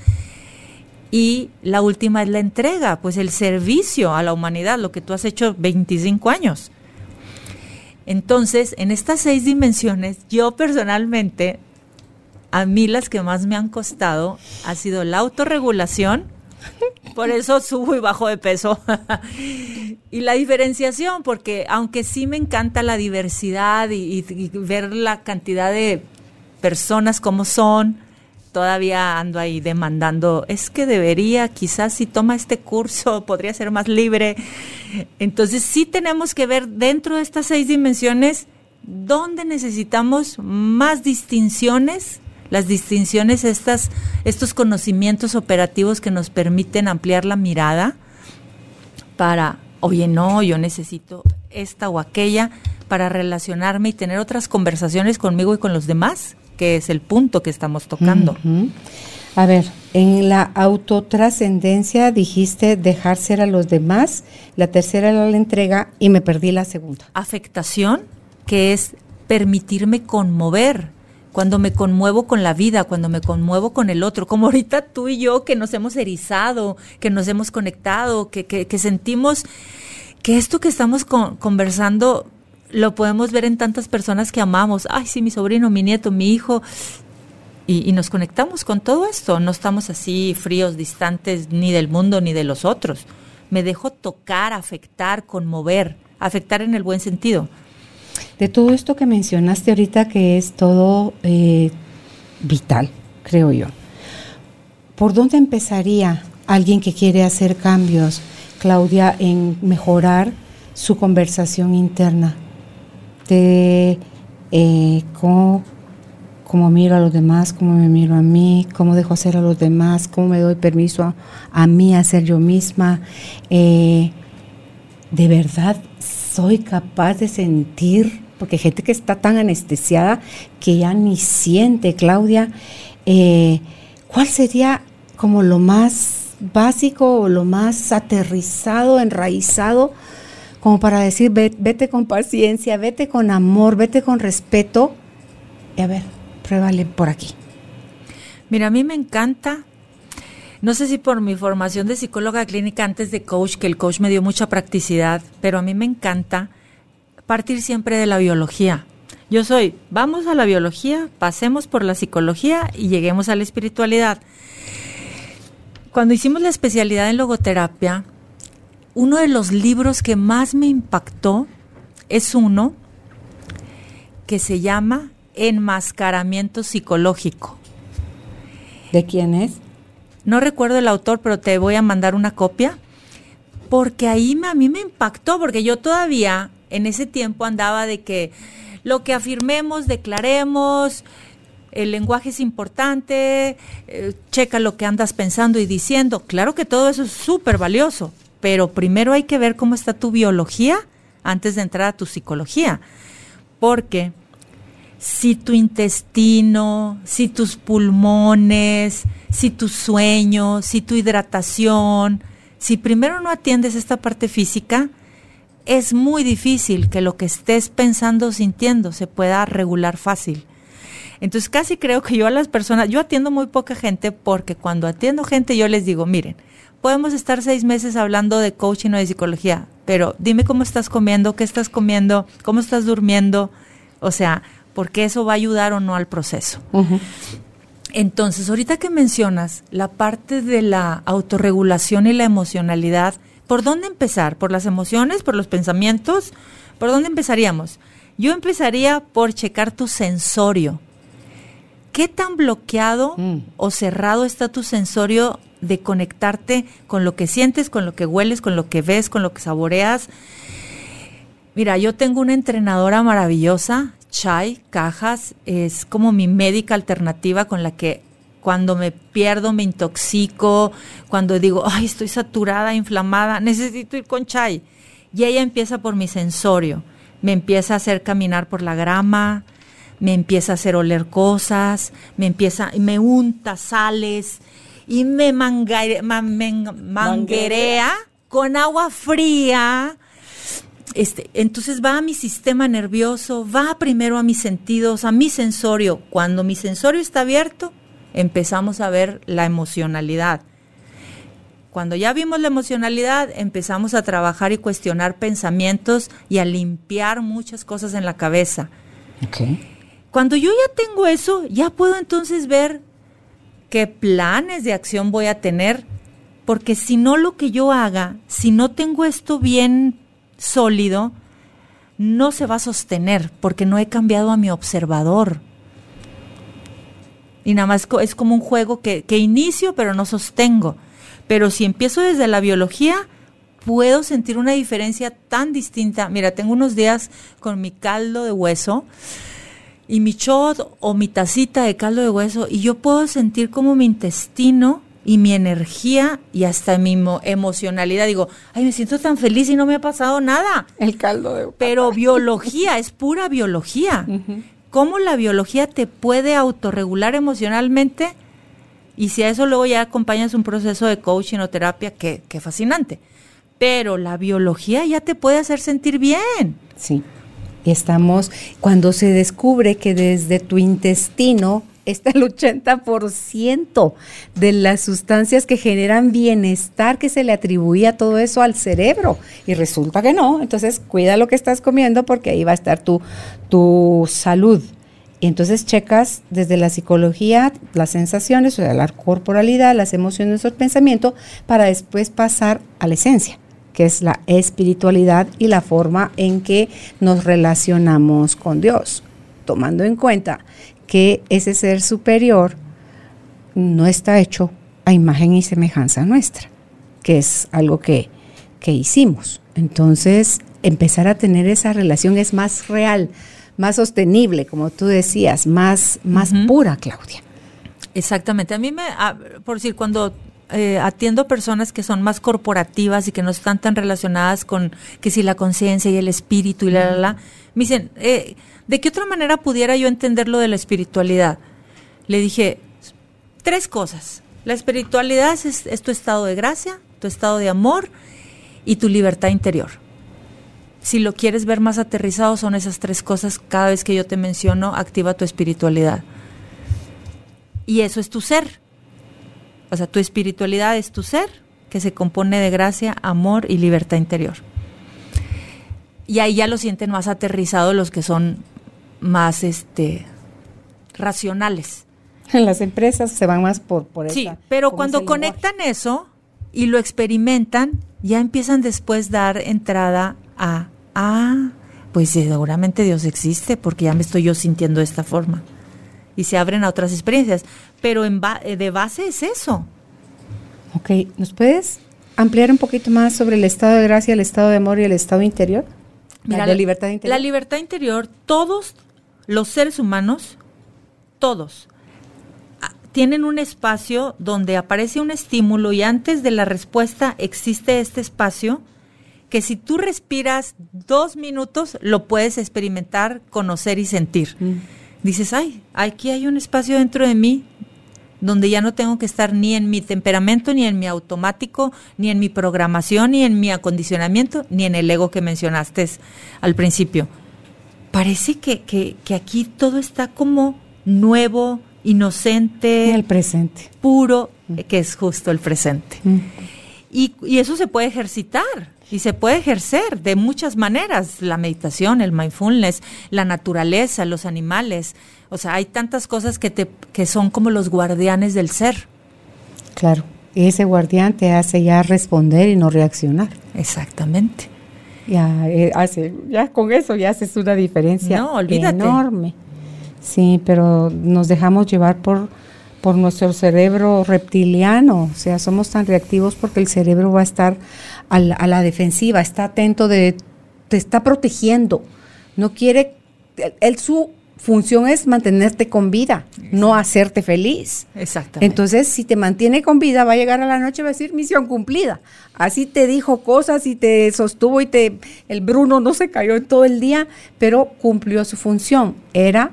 Y la última es la entrega, pues el servicio a la humanidad, lo que tú has hecho 25 años. Entonces, en estas seis dimensiones, yo personalmente, a mí las que más me han costado ha sido la autorregulación, por eso subo y bajo de peso, y la diferenciación, porque aunque sí me encanta la diversidad y, ver la cantidad de personas como son, todavía ando ahí demandando, es que debería, quizás si toma este curso podría ser más libre. Entonces sí tenemos que ver dentro de estas seis dimensiones dónde necesitamos más distinciones, las distinciones, estas, estos conocimientos operativos que nos permiten ampliar la mirada para, oye, no, yo necesito esta o aquella para relacionarme y tener otras conversaciones conmigo y con los demás que es el punto que estamos tocando. A ver, en la autotrascendencia dijiste dejar ser a los demás, la tercera era la entrega y me perdí la segunda. Afectación, que es permitirme conmover, cuando me conmuevo con la vida, cuando me conmuevo con el otro, como ahorita tú y yo que nos hemos erizado, que nos hemos conectado, que, que, sentimos que esto que estamos conversando lo podemos ver en tantas personas que amamos. Ay, sí, mi sobrino, mi nieto, mi hijo. Y, nos conectamos con todo esto. No estamos así fríos, distantes ni del mundo ni de los otros. Me dejo tocar, afectar, conmover, afectar en el buen sentido. De todo esto que mencionaste ahorita, que es todo eh, vital, creo yo. ¿Por dónde empezaría alguien que quiere hacer cambios, Claudia, en mejorar su conversación interna? de eh, cómo, miro a los demás, cómo me miro a mí, cómo dejo hacer a los demás, cómo me doy permiso a, mí a ser yo misma. Eh, de verdad soy capaz de sentir, porque gente que está tan anestesiada que ya ni siente, Claudia, eh, ¿cuál sería como lo más básico o lo más aterrizado, enraizado como para decir, vete con paciencia, vete con amor, vete con respeto. Y a ver, pruébale por aquí. Mira, a mí me encanta, no sé si por mi formación de psicóloga clínica antes de coach, que el coach me dio mucha practicidad, pero a mí me encanta partir siempre de la biología. Yo soy, vamos a la biología, pasemos por la psicología y lleguemos a la espiritualidad. Cuando hicimos la especialidad en logoterapia, uno de los libros que más me impactó es uno que se llama Enmascaramiento Psicológico. ¿De quién es? No recuerdo el autor, pero te voy a mandar una copia, porque ahí a mí me impactó, porque yo todavía en ese tiempo andaba de que lo que afirmemos, declaremos, el lenguaje es importante, eh, checa lo que andas pensando y diciendo. Claro que todo eso es súper valioso, pero primero hay que ver cómo está tu biología antes de entrar a tu psicología. Porque si tu intestino, si tus pulmones, si tu sueño, si tu hidratación, si primero no atiendes esta parte física, es muy difícil que lo que estés pensando o sintiendo se pueda regular fácil. Entonces casi creo que yo a las personas, yo atiendo muy poca gente porque cuando atiendo gente yo les digo, miren, podemos estar seis meses hablando de coaching o de psicología, pero dime cómo estás comiendo, qué estás comiendo, cómo estás durmiendo, o sea, porque eso va a ayudar o no al proceso. Entonces, ahorita que mencionas la parte de la autorregulación y la emocionalidad, ¿por dónde empezar? ¿Por las emociones? ¿Por los pensamientos? ¿Por dónde empezaríamos? Yo empezaría por checar tu sensorio. ¿Qué tan bloqueado mm. o cerrado está tu sensorio de conectarte con lo que sientes, con lo que hueles, con lo que ves, con lo que saboreas. Mira, yo tengo una entrenadora maravillosa, Chai Cajas, es como mi médica alternativa con la que cuando me pierdo, me intoxico, cuando digo, ay, estoy saturada, inflamada, necesito ir con Chai. Y ella empieza por mi sensorio, me empieza a hacer caminar por la grama, me empieza a hacer oler cosas, me empieza, me unta sales, y me manguerea con agua fría. Este, entonces va a mi sistema nervioso, va primero a mis sentidos, a mi sensorio. Cuando mi sensorio está abierto, empezamos a ver la emocionalidad. Cuando ya vimos la emocionalidad, empezamos a trabajar y cuestionar pensamientos y a limpiar muchas cosas en la cabeza. Cuando yo ya tengo eso, ya puedo entonces ver qué planes de acción voy a tener, porque si no lo que yo haga, si no tengo esto bien sólido, no se va a sostener, porque no he cambiado a mi observador. y nada más es como un juego que, que inicio pero no sostengo. Pero si empiezo desde la biología, puedo sentir una diferencia tan distinta. Mira, tengo unos días con mi caldo de hueso y mi shot o mi tacita de caldo de hueso y yo puedo sentir como mi intestino y mi energía y hasta mi emocionalidad. Digo, ay, me siento tan feliz y no me ha pasado nada. El caldo de Pero biología, es pura biología. ¿Cómo la biología te puede autorregular emocionalmente? Y si a eso luego ya acompañas un proceso de coaching o terapia, qué, qué fascinante. Pero la biología ya te puede hacer sentir bien. Sí. Y estamos, cuando se descubre que desde tu intestino está el 80% de las sustancias que generan bienestar que se le atribuía todo eso al cerebro. Y resulta que no. Entonces, cuida lo que estás comiendo porque ahí va a estar tu, tu salud. Y entonces checas desde la psicología las sensaciones, o sea, la corporalidad, las emociones el pensamiento, para después pasar a la esencia, que es la espiritualidad y la forma en que nos relacionamos con Dios, tomando en cuenta que ese ser superior no está hecho a imagen y semejanza nuestra, que es algo que, hicimos. Entonces, empezar a tener esa relación es más real, más sostenible, como tú decías, más, más pura, Claudia. Exactamente. A mí me, por decir, cuando eh, atiendo personas que son más corporativas y que no están tan relacionadas con que si la conciencia y el espíritu y la, la, la, me dicen, eh, ¿de qué otra manera pudiera yo entender lo de la espiritualidad? Le dije, tres cosas. La espiritualidad es, tu estado de gracia, tu estado de amor y tu libertad interior. Si lo quieres ver más aterrizado, son esas tres cosas. Cada vez que yo te menciono, activa tu espiritualidad. Y eso es tu ser. O sea, tu espiritualidad es tu ser, que se compone de gracia, amor y libertad interior y ahí ya lo sienten más aterrizado los que son más este racionales. En las empresas se van más por, por Sí, pero cuando conectan eso y lo experimentan, ya empiezan después dar entrada a, ah, pues seguramente Dios existe porque ya me estoy yo sintiendo de esta forma. Y se abren a otras experiencias. Pero en eh, de base es eso. Ok, ¿nos puedes ampliar un poquito más sobre el estado de gracia, el estado de amor y el estado interior? Mira, la, libertad interior. La libertad interior, todos los seres humanos, todos, ah, tienen un espacio donde aparece un estímulo y antes de la respuesta existe este espacio que si tú respiras dos minutos lo puedes experimentar, conocer y sentir. Mm. Dices, ay, aquí hay un espacio dentro de mí donde ya no tengo que estar ni en mi temperamento, ni en mi automático, ni en mi programación, ni en mi acondicionamiento, ni en el ego que mencionaste al principio. Parece que, que, aquí todo está como nuevo, inocente. el presente. Puro, mm. que es justo el presente. Mm. Y, y eso se puede ejercitar. Y se puede ejercer de muchas maneras, la meditación, el mindfulness, la naturaleza, los animales. O sea, hay tantas cosas que, te, que son como los guardianes del ser. Claro, y ese guardián te hace ya responder y no reaccionar. Exactamente. Ya, eh, hace, ya con eso ya haces una diferencia enorme. Sí, pero nos dejamos llevar por, por nuestro cerebro reptiliano, o sea, somos tan reactivos porque el cerebro va a estar a la, defensiva, está atento de, te está protegiendo, no quiere, él, su función es mantenerte con vida, no hacerte feliz. Exactamente. Entonces, si te mantiene con vida, va a llegar a la noche y va a decir misión cumplida. Así te dijo cosas y te sostuvo y te el Bruno no se cayó en todo el día, pero cumplió su función, era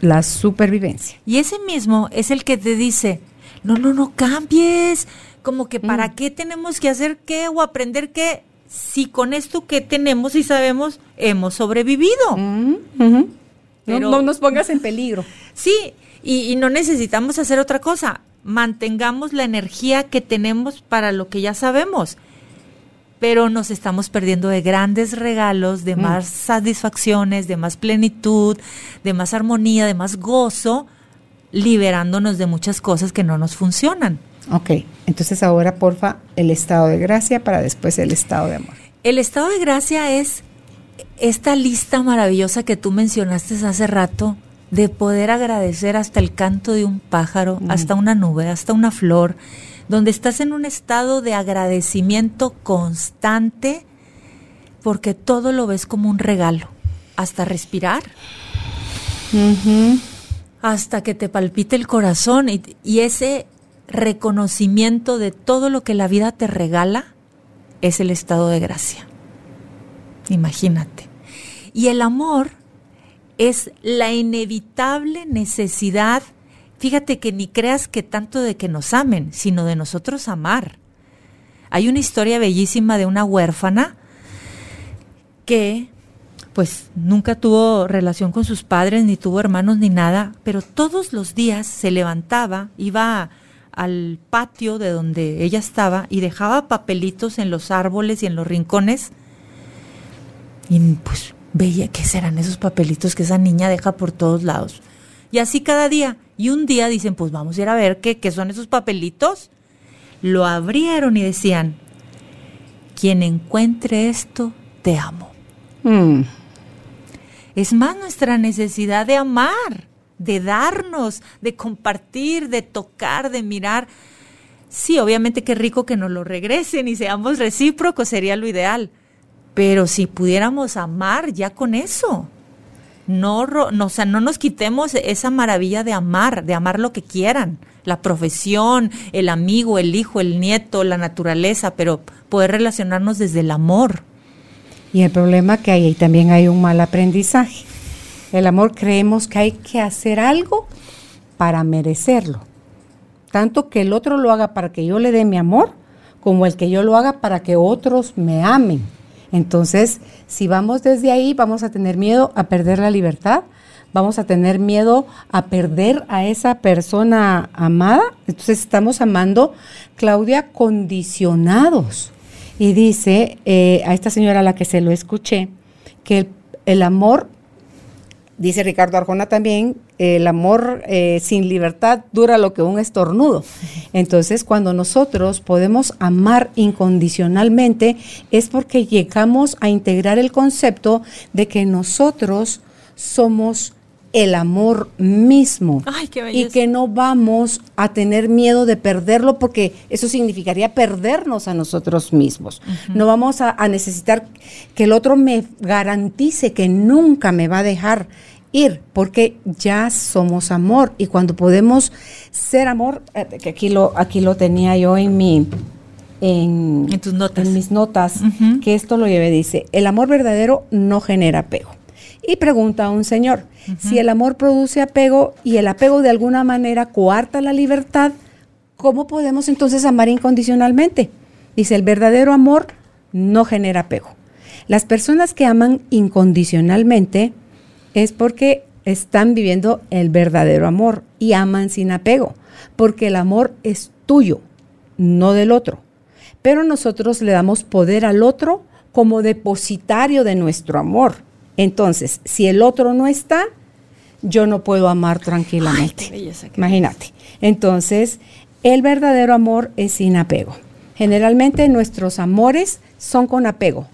la supervivencia. Y ese mismo es el que te dice, "No, no, no cambies." como que para mm. qué tenemos que hacer qué o aprender qué si con esto que tenemos y sabemos hemos sobrevivido. Mm, no, nos pongas en peligro. Sí, y, no necesitamos hacer otra cosa. Mantengamos la energía que tenemos para lo que ya sabemos. Pero nos estamos perdiendo de grandes regalos, de mm. más satisfacciones, de más plenitud, de más armonía, de más gozo, liberándonos de muchas cosas que no nos funcionan. Ok, entonces ahora porfa el estado de gracia para después el estado de amor. El estado de gracia es esta lista maravillosa que tú mencionaste hace rato de poder agradecer hasta el canto de un pájaro, hasta una nube, hasta una flor, donde estás en un estado de agradecimiento constante porque todo lo ves como un regalo, hasta respirar, hasta que te palpite el corazón y, y ese reconocimiento de todo lo que la vida te regala es el estado de gracia. Imagínate. Y el amor es la inevitable necesidad, fíjate que ni creas que tanto de que nos amen, sino de nosotros amar. Hay una historia bellísima de una huérfana que pues nunca tuvo relación con sus padres, ni tuvo hermanos, ni nada, pero todos los días se levantaba, iba al patio de donde ella estaba y dejaba papelitos en los árboles y en los rincones. Y pues veía qué serán esos papelitos que esa niña deja por todos lados. Y así cada día. Y un día dicen, pues vamos a ir a ver qué, qué son esos papelitos. Lo abrieron y decían, quien encuentre esto, te amo. Mm. Es más nuestra necesidad de amar, de darnos, de compartir, de tocar, de mirar. Sí, obviamente qué rico que nos lo regresen y seamos recíprocos, sería lo ideal. Pero si pudiéramos amar ya con eso, no, no, o sea, no nos quitemos esa maravilla de amar, de amar lo que quieran, la profesión, el amigo, el hijo, el nieto, la naturaleza, pero poder relacionarnos desde el amor. Y el problema que hay, ahí también hay un mal aprendizaje. El amor creemos que hay que hacer algo para merecerlo. Tanto que el otro lo haga para que yo le dé mi amor, como el que yo lo haga para que otros me amen. Entonces, si vamos desde ahí, vamos a tener miedo a perder la libertad, vamos a tener miedo a perder a esa persona amada. Entonces, estamos amando, Claudia, condicionados. Y dice eh, a esta señora a la que se lo escuché, que el amor dice Ricardo Arjona también, el amor eh, sin libertad dura lo que un estornudo. Entonces, cuando nosotros podemos amar incondicionalmente, es porque llegamos a integrar el concepto de que nosotros somos el amor mismo y que no vamos a tener miedo de perderlo porque eso significaría perdernos a nosotros mismos. No vamos a, necesitar que el otro me garantice que nunca me va a dejar ir porque ya somos amor y cuando podemos ser amor, eh, que aquí lo, aquí lo tenía yo en mi... En, tus notas. En mis notas, que esto lo lleve, dice, el amor verdadero no genera apego. Y pregunta a un señor, si el amor produce apego y el apego de alguna manera coarta la libertad, ¿cómo podemos entonces amar incondicionalmente? Dice, el verdadero amor no genera apego. Las personas que aman incondicionalmente es porque están viviendo el verdadero amor y aman sin apego, porque el amor es tuyo, no del otro. Pero nosotros le damos poder al otro como depositario de nuestro amor. Entonces, si el otro no está, yo no puedo amar tranquilamente. Imagínate. Entonces, el verdadero amor es sin apego. Generalmente nuestros amores son con apego,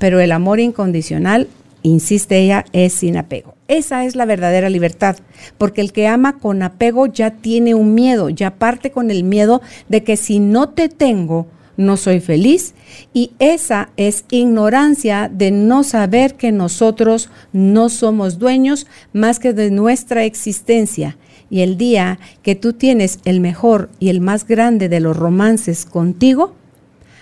pero el amor incondicional, insiste ella, es sin apego. Esa es la verdadera libertad, porque el que ama con apego ya tiene un miedo, ya parte con el miedo de que si no te tengo, no soy feliz. Y esa es ignorancia de no saber que nosotros no somos dueños más que de nuestra existencia. Y el día que tú tienes el mejor y el más grande de los romances contigo,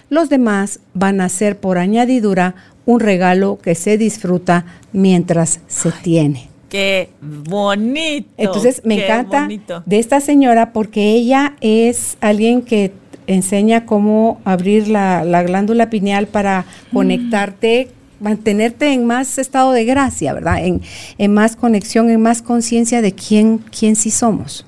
los demás van a ser por añadidura un regalo que se disfruta mientras se tiene. Qué bonito. Entonces me encanta de esta señora porque ella es alguien que enseña cómo abrir la, glándula pineal para mm. conectarte, mantenerte en más estado de gracia, ¿verdad? En, en más conexión, en más conciencia de quién, quién sí somos.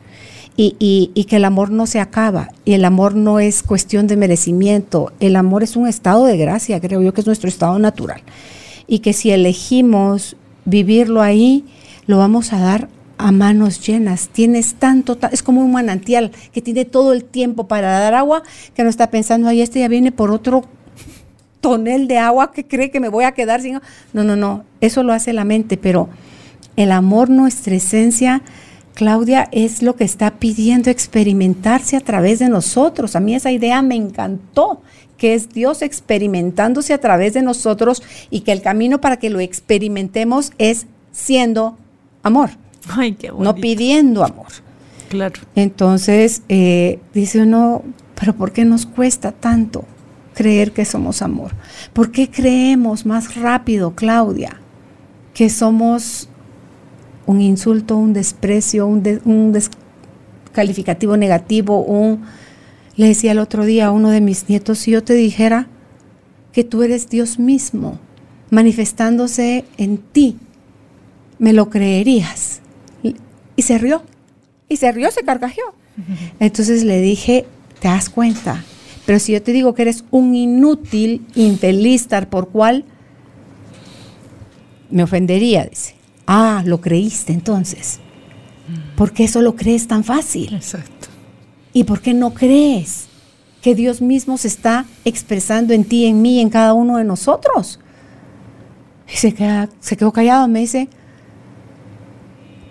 Y, y, que el amor no se acaba, y el amor no es cuestión de merecimiento, el amor es un estado de gracia, creo yo que es nuestro estado natural. Y que si elegimos vivirlo ahí, lo vamos a dar a manos llenas. Tienes tanto, es como un manantial que tiene todo el tiempo para dar agua, que no está pensando, ay, este ya viene por otro tonel de agua que cree que me voy a quedar sin... No, no, no, eso lo hace la mente, pero El amor, nuestra esencia, Claudia, es lo que está pidiendo experimentarse a través de nosotros. A mí esa idea me encantó, que es Dios experimentándose a través de nosotros y que el camino para que lo experimentemos es siendo amor. Ay, qué no pidiendo amor. Claro. Entonces, eh, dice uno, pero ¿por qué nos cuesta tanto creer que somos amor? ¿Por qué creemos más rápido, Claudia, que somos un insulto, un desprecio, un, descalificativo negativo, un... Le decía el otro día a uno de mis nietos, si yo te dijera que tú eres Dios mismo manifestándose en ti, ¿me lo creerías? Y se rió, y se rió, se carcajeó. Entonces le dije, ¿te das cuenta? Pero si yo te digo que eres un inútil, infeliz, tal por cual, me ofendería, dice. Ah, lo creíste entonces. ¿Por qué eso lo crees tan fácil? Exacto. ¿Y por qué no crees que Dios mismo se está expresando en ti, en mí, en cada uno de nosotros? Y se, se quedó callado, me dice,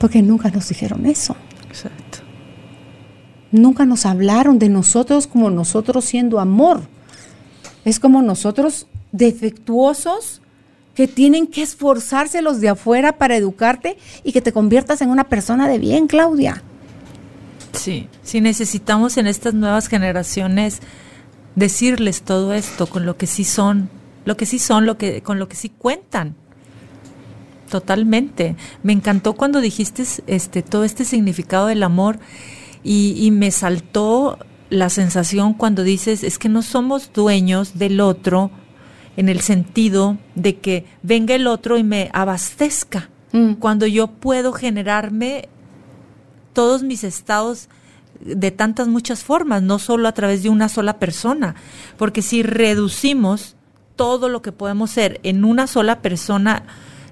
porque nunca nos dijeron eso. Exacto. Nunca nos hablaron de nosotros como nosotros siendo amor. Es como nosotros defectuosos que tienen que esforzarse los de afuera para educarte y que te conviertas en una persona de bien, Claudia. Sí, sí necesitamos en estas nuevas generaciones decirles todo esto con lo que sí son, lo que sí son, lo que con lo que sí cuentan. Totalmente. Me encantó cuando dijiste este todo este significado del amor y, y me saltó la sensación cuando dices es que no somos dueños del otro, en el sentido de que venga el otro y me abastezca, mm. cuando yo puedo generarme todos mis estados de tantas muchas formas, no solo a través de una sola persona, porque si reducimos todo lo que podemos ser en una sola persona,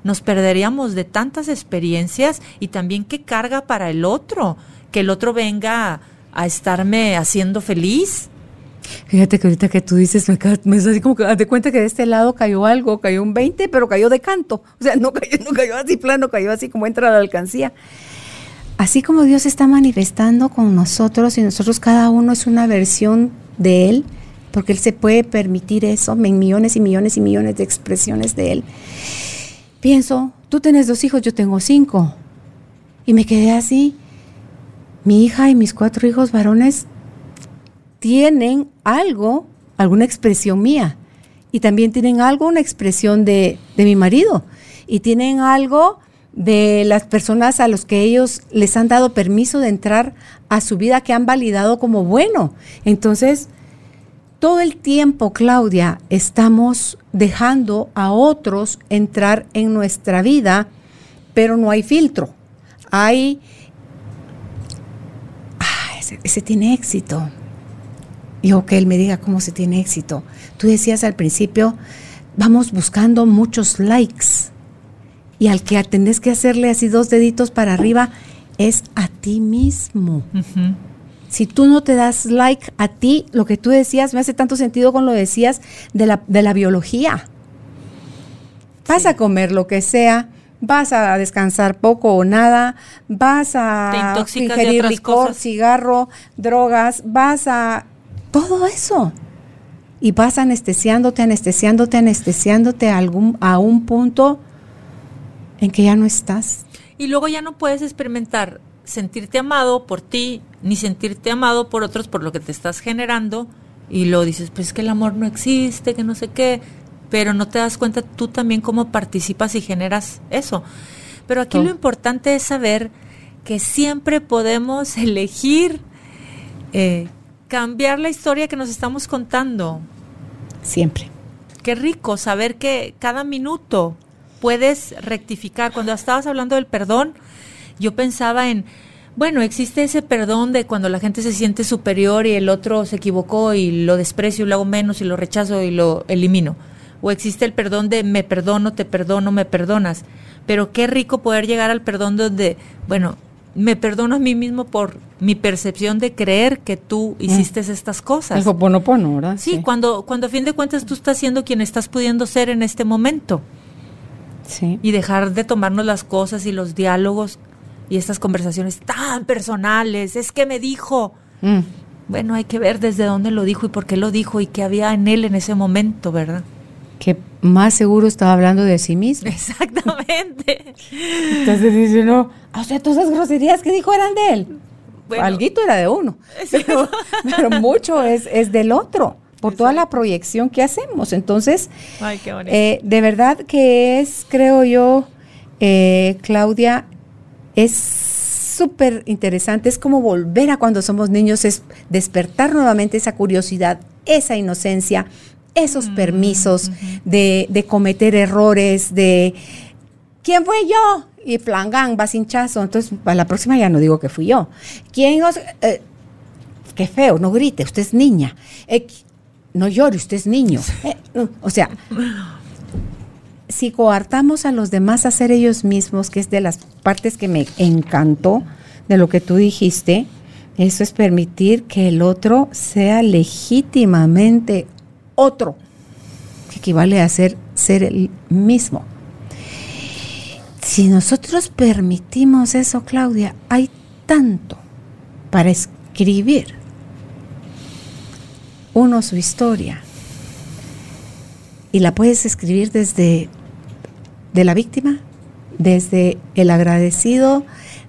nos perderíamos de tantas experiencias y también qué carga para el otro, que el otro venga a estarme haciendo feliz Fíjate que ahorita que tú dices, me, me así como que de cuenta que de este lado cayó algo, cayó un 20, pero cayó de canto. O sea, no cayó, no cayó así plano, cayó así como entra a la alcancía. Así como Dios está manifestando con nosotros y nosotros cada uno es una versión de Él, porque Él se puede permitir eso en millones y millones y millones de expresiones de Él. Pienso, tú tienes dos hijos, yo tengo cinco. Y me quedé así. Mi hija y mis cuatro hijos varones tienen algo, alguna expresión mía. Y también tienen algo, una expresión de, de mi marido. Y tienen algo de las personas a los que ellos les han dado permiso de entrar a su vida que han validado como bueno. Entonces, todo el tiempo, Claudia, estamos dejando a otros entrar en nuestra vida, pero no hay filtro. Hay... Ah, ese, tiene éxito y o él me diga cómo se tiene éxito. Tú decías al principio, vamos buscando muchos likes. Y al que tenés que hacerle así dos deditos para arriba es a ti mismo. Si tú no te das like a ti, lo que tú decías me hace tanto sentido con lo decías de la, de la biología. Vas a comer lo que sea, vas a descansar poco o nada, vas a ingerir licor, cigarro, drogas, vas a todo eso. Y vas anestesiándote, anestesiándote, anestesiándote a, algún, a un punto en que ya no estás. Y luego ya no puedes experimentar sentirte amado por ti, ni sentirte amado por otros por lo que te estás generando. Y lo dices, pues que el amor no existe, que no sé qué, pero no te das cuenta tú también cómo participas y generas eso. Pero aquí lo importante es saber que siempre podemos elegir eh, cambiar la historia que nos estamos contando. Siempre. Qué rico saber que cada minuto puedes rectificar. Cuando estabas hablando del perdón, yo pensaba en, bueno, existe ese perdón de cuando la gente se siente superior y el otro se equivocó y lo desprecio y lo hago menos y lo rechazo y lo elimino. O existe el perdón de me perdono, te perdono, me perdonas. Pero qué rico poder llegar al perdón donde, bueno, me perdono a mí mismo por mi percepción de creer que tú mm. hiciste estas cosas. El pono, ¿verdad? Sí, Cuando, cuando a fin de cuentas tú estás siendo quien estás pudiendo ser en este momento. y dejar de tomarnos las cosas y los diálogos y estas conversaciones tan personales. Es que me dijo. Mm. Bueno, hay que ver desde dónde lo dijo y por qué lo dijo y qué había en él en ese momento, ¿verdad? Que más seguro estaba hablando de sí mismo. Exactamente. Entonces dice uno, o sea, todas esas groserías que dijo eran de él. Bueno, Alguito era de uno, pero, mucho es, es del otro por toda la proyección que hacemos. Entonces, eh, de verdad que es, creo yo, eh, Claudia, es súper interesante, es como volver a cuando somos niños, es despertar nuevamente esa curiosidad, esa inocencia, esos mm, permisos de, de, cometer errores, de ¿quién fue yo? Y flangan, va sin chazo. Entonces, para la próxima ya no digo que fui yo. ¿Quién os.? Eh, qué feo, no grite, usted es niña no llore, usted es niño. Eh, o sea, si coartamos a los demás a ser ellos mismos, que es de las partes que me encantó de lo que tú dijiste, eso es permitir que el otro sea legítimamente otro, que equivale a ser, ser el mismo. Si nosotros permitimos eso, Claudia, hay tanto para escribir uno su historia. Y la puedes escribir desde de la víctima, desde el agradecido,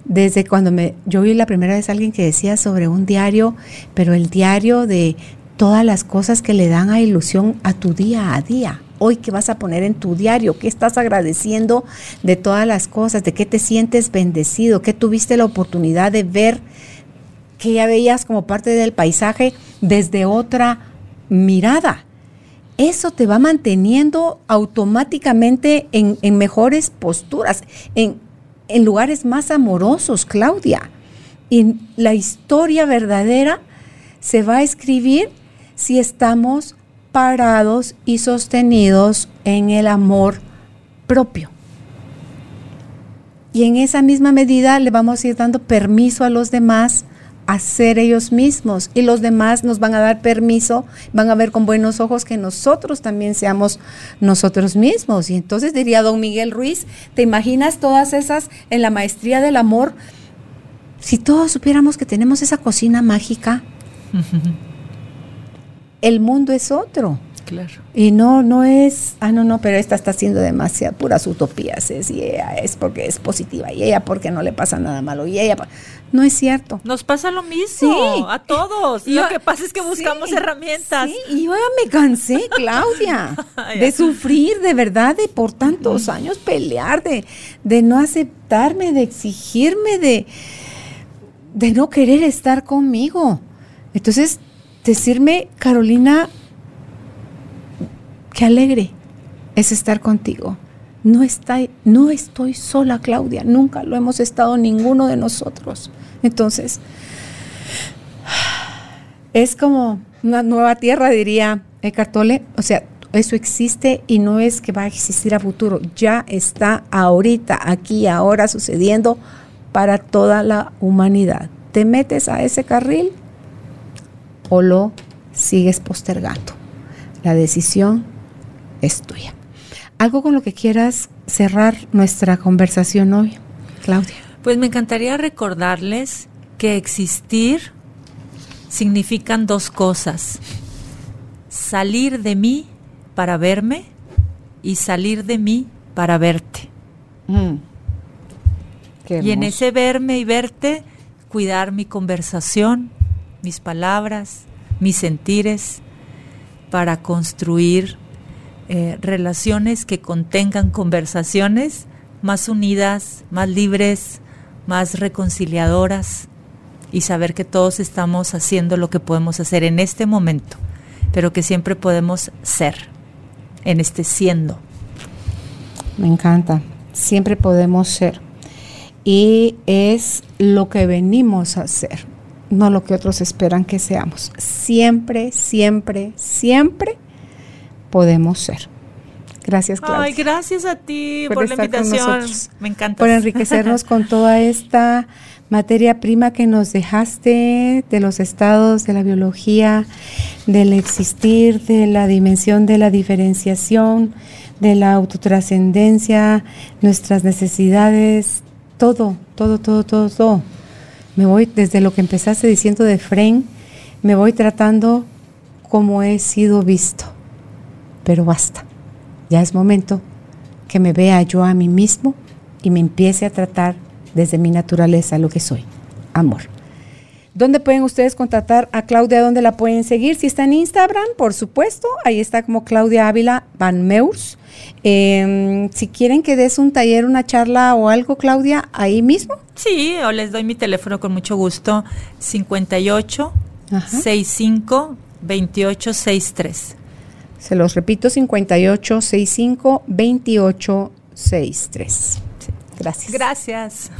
desde cuando me yo vi la primera vez a alguien que decía sobre un diario, pero el diario de todas las cosas que le dan a ilusión a tu día a día. Hoy qué vas a poner en tu diario, qué estás agradeciendo de todas las cosas, de qué te sientes bendecido, qué tuviste la oportunidad de ver, que ya veías como parte del paisaje desde otra mirada. Eso te va manteniendo automáticamente en, mejores posturas, en, en lugares más amorosos, Claudia. Y la historia verdadera se va a escribir si estamos parados y sostenidos en el amor propio. Y en esa misma medida le vamos a ir dando permiso a los demás a ser ellos mismos y los demás nos van a dar permiso, van a ver con buenos ojos que nosotros también seamos nosotros mismos. Y entonces diría don Miguel Ruiz, ¿te imaginas todas esas en la maestría del amor? Si todos supiéramos que tenemos esa cocina mágica, el mundo es otro. Y no, no es, ah, no, no, pero esta está haciendo demasiado puras utopías, es, y ella es porque es positiva, y ella porque no le pasa nada malo, y ella, no es cierto. Nos pasa lo mismo a todos. lo que pasa es que buscamos herramientas. Sí, y yo ya me cansé, Claudia, de sufrir de verdad, de por tantos años pelear, de, de no aceptarme, de exigirme, de, de no querer estar conmigo. Entonces, decirme, Carolina, qué alegre es estar contigo. No, está, no estoy sola, Claudia, nunca lo hemos estado ninguno de nosotros. Entonces, es como una nueva tierra, diría Eckhart. O sea, eso existe y no es que va a existir a futuro, ya está ahorita, aquí, ahora sucediendo para toda la humanidad. ¿Te metes a ese carril o lo sigues postergando? La decisión es tuya. Algo con lo que quieras cerrar nuestra conversación hoy, Claudia. Pues me encantaría recordarles que existir significan dos cosas. Salir de mí para verme y salir de mí para verte. Mm. y en ese verme y verte, cuidar mi conversación, mis palabras, mis sentires, para construir eh, relaciones que contengan conversaciones más unidas, más libres, más reconciliadoras y saber que todos estamos haciendo lo que podemos hacer en este momento, pero que siempre podemos ser en este siendo. Me encanta, siempre podemos ser. Y es lo que venimos a hacer, no lo que otros esperan que seamos. Siempre, siempre, siempre podemos ser. Gracias, Claudia. Ay, gracias a ti por, la invitación. Me encanta. Por enriquecernos con toda esta materia prima que nos dejaste de los estados de la biología, del existir, de la dimensión de la diferenciación, de la autotrascendencia, nuestras necesidades, todo, todo, todo, todo, todo. Me voy desde lo que empezaste diciendo de Fren, me voy tratando como he sido visto. Pero basta. Ya es momento que me vea yo a mí mismo y me empiece a tratar desde mi naturaleza, lo que soy, amor. ¿Dónde pueden ustedes contratar a Claudia? ¿Dónde la pueden seguir? Si está en Instagram, por supuesto, ahí está como Claudia Ávila Van Meurs. Em, si quieren que des un taller, una charla o algo, Claudia, ahí mismo. Sí, o les doy mi teléfono con mucho gusto, 58 65 28 63. Se los repito, 58 65 28 63. Gracias. Gracias.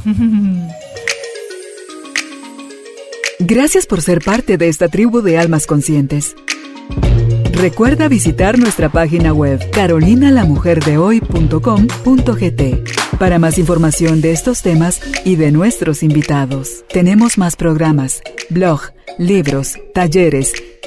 Gracias por ser parte de esta tribu de almas conscientes. Recuerda visitar nuestra página web carolinalamujerdehoy.com.gt para más información de estos temas y de nuestros invitados. Tenemos más programas, blog, libros, talleres,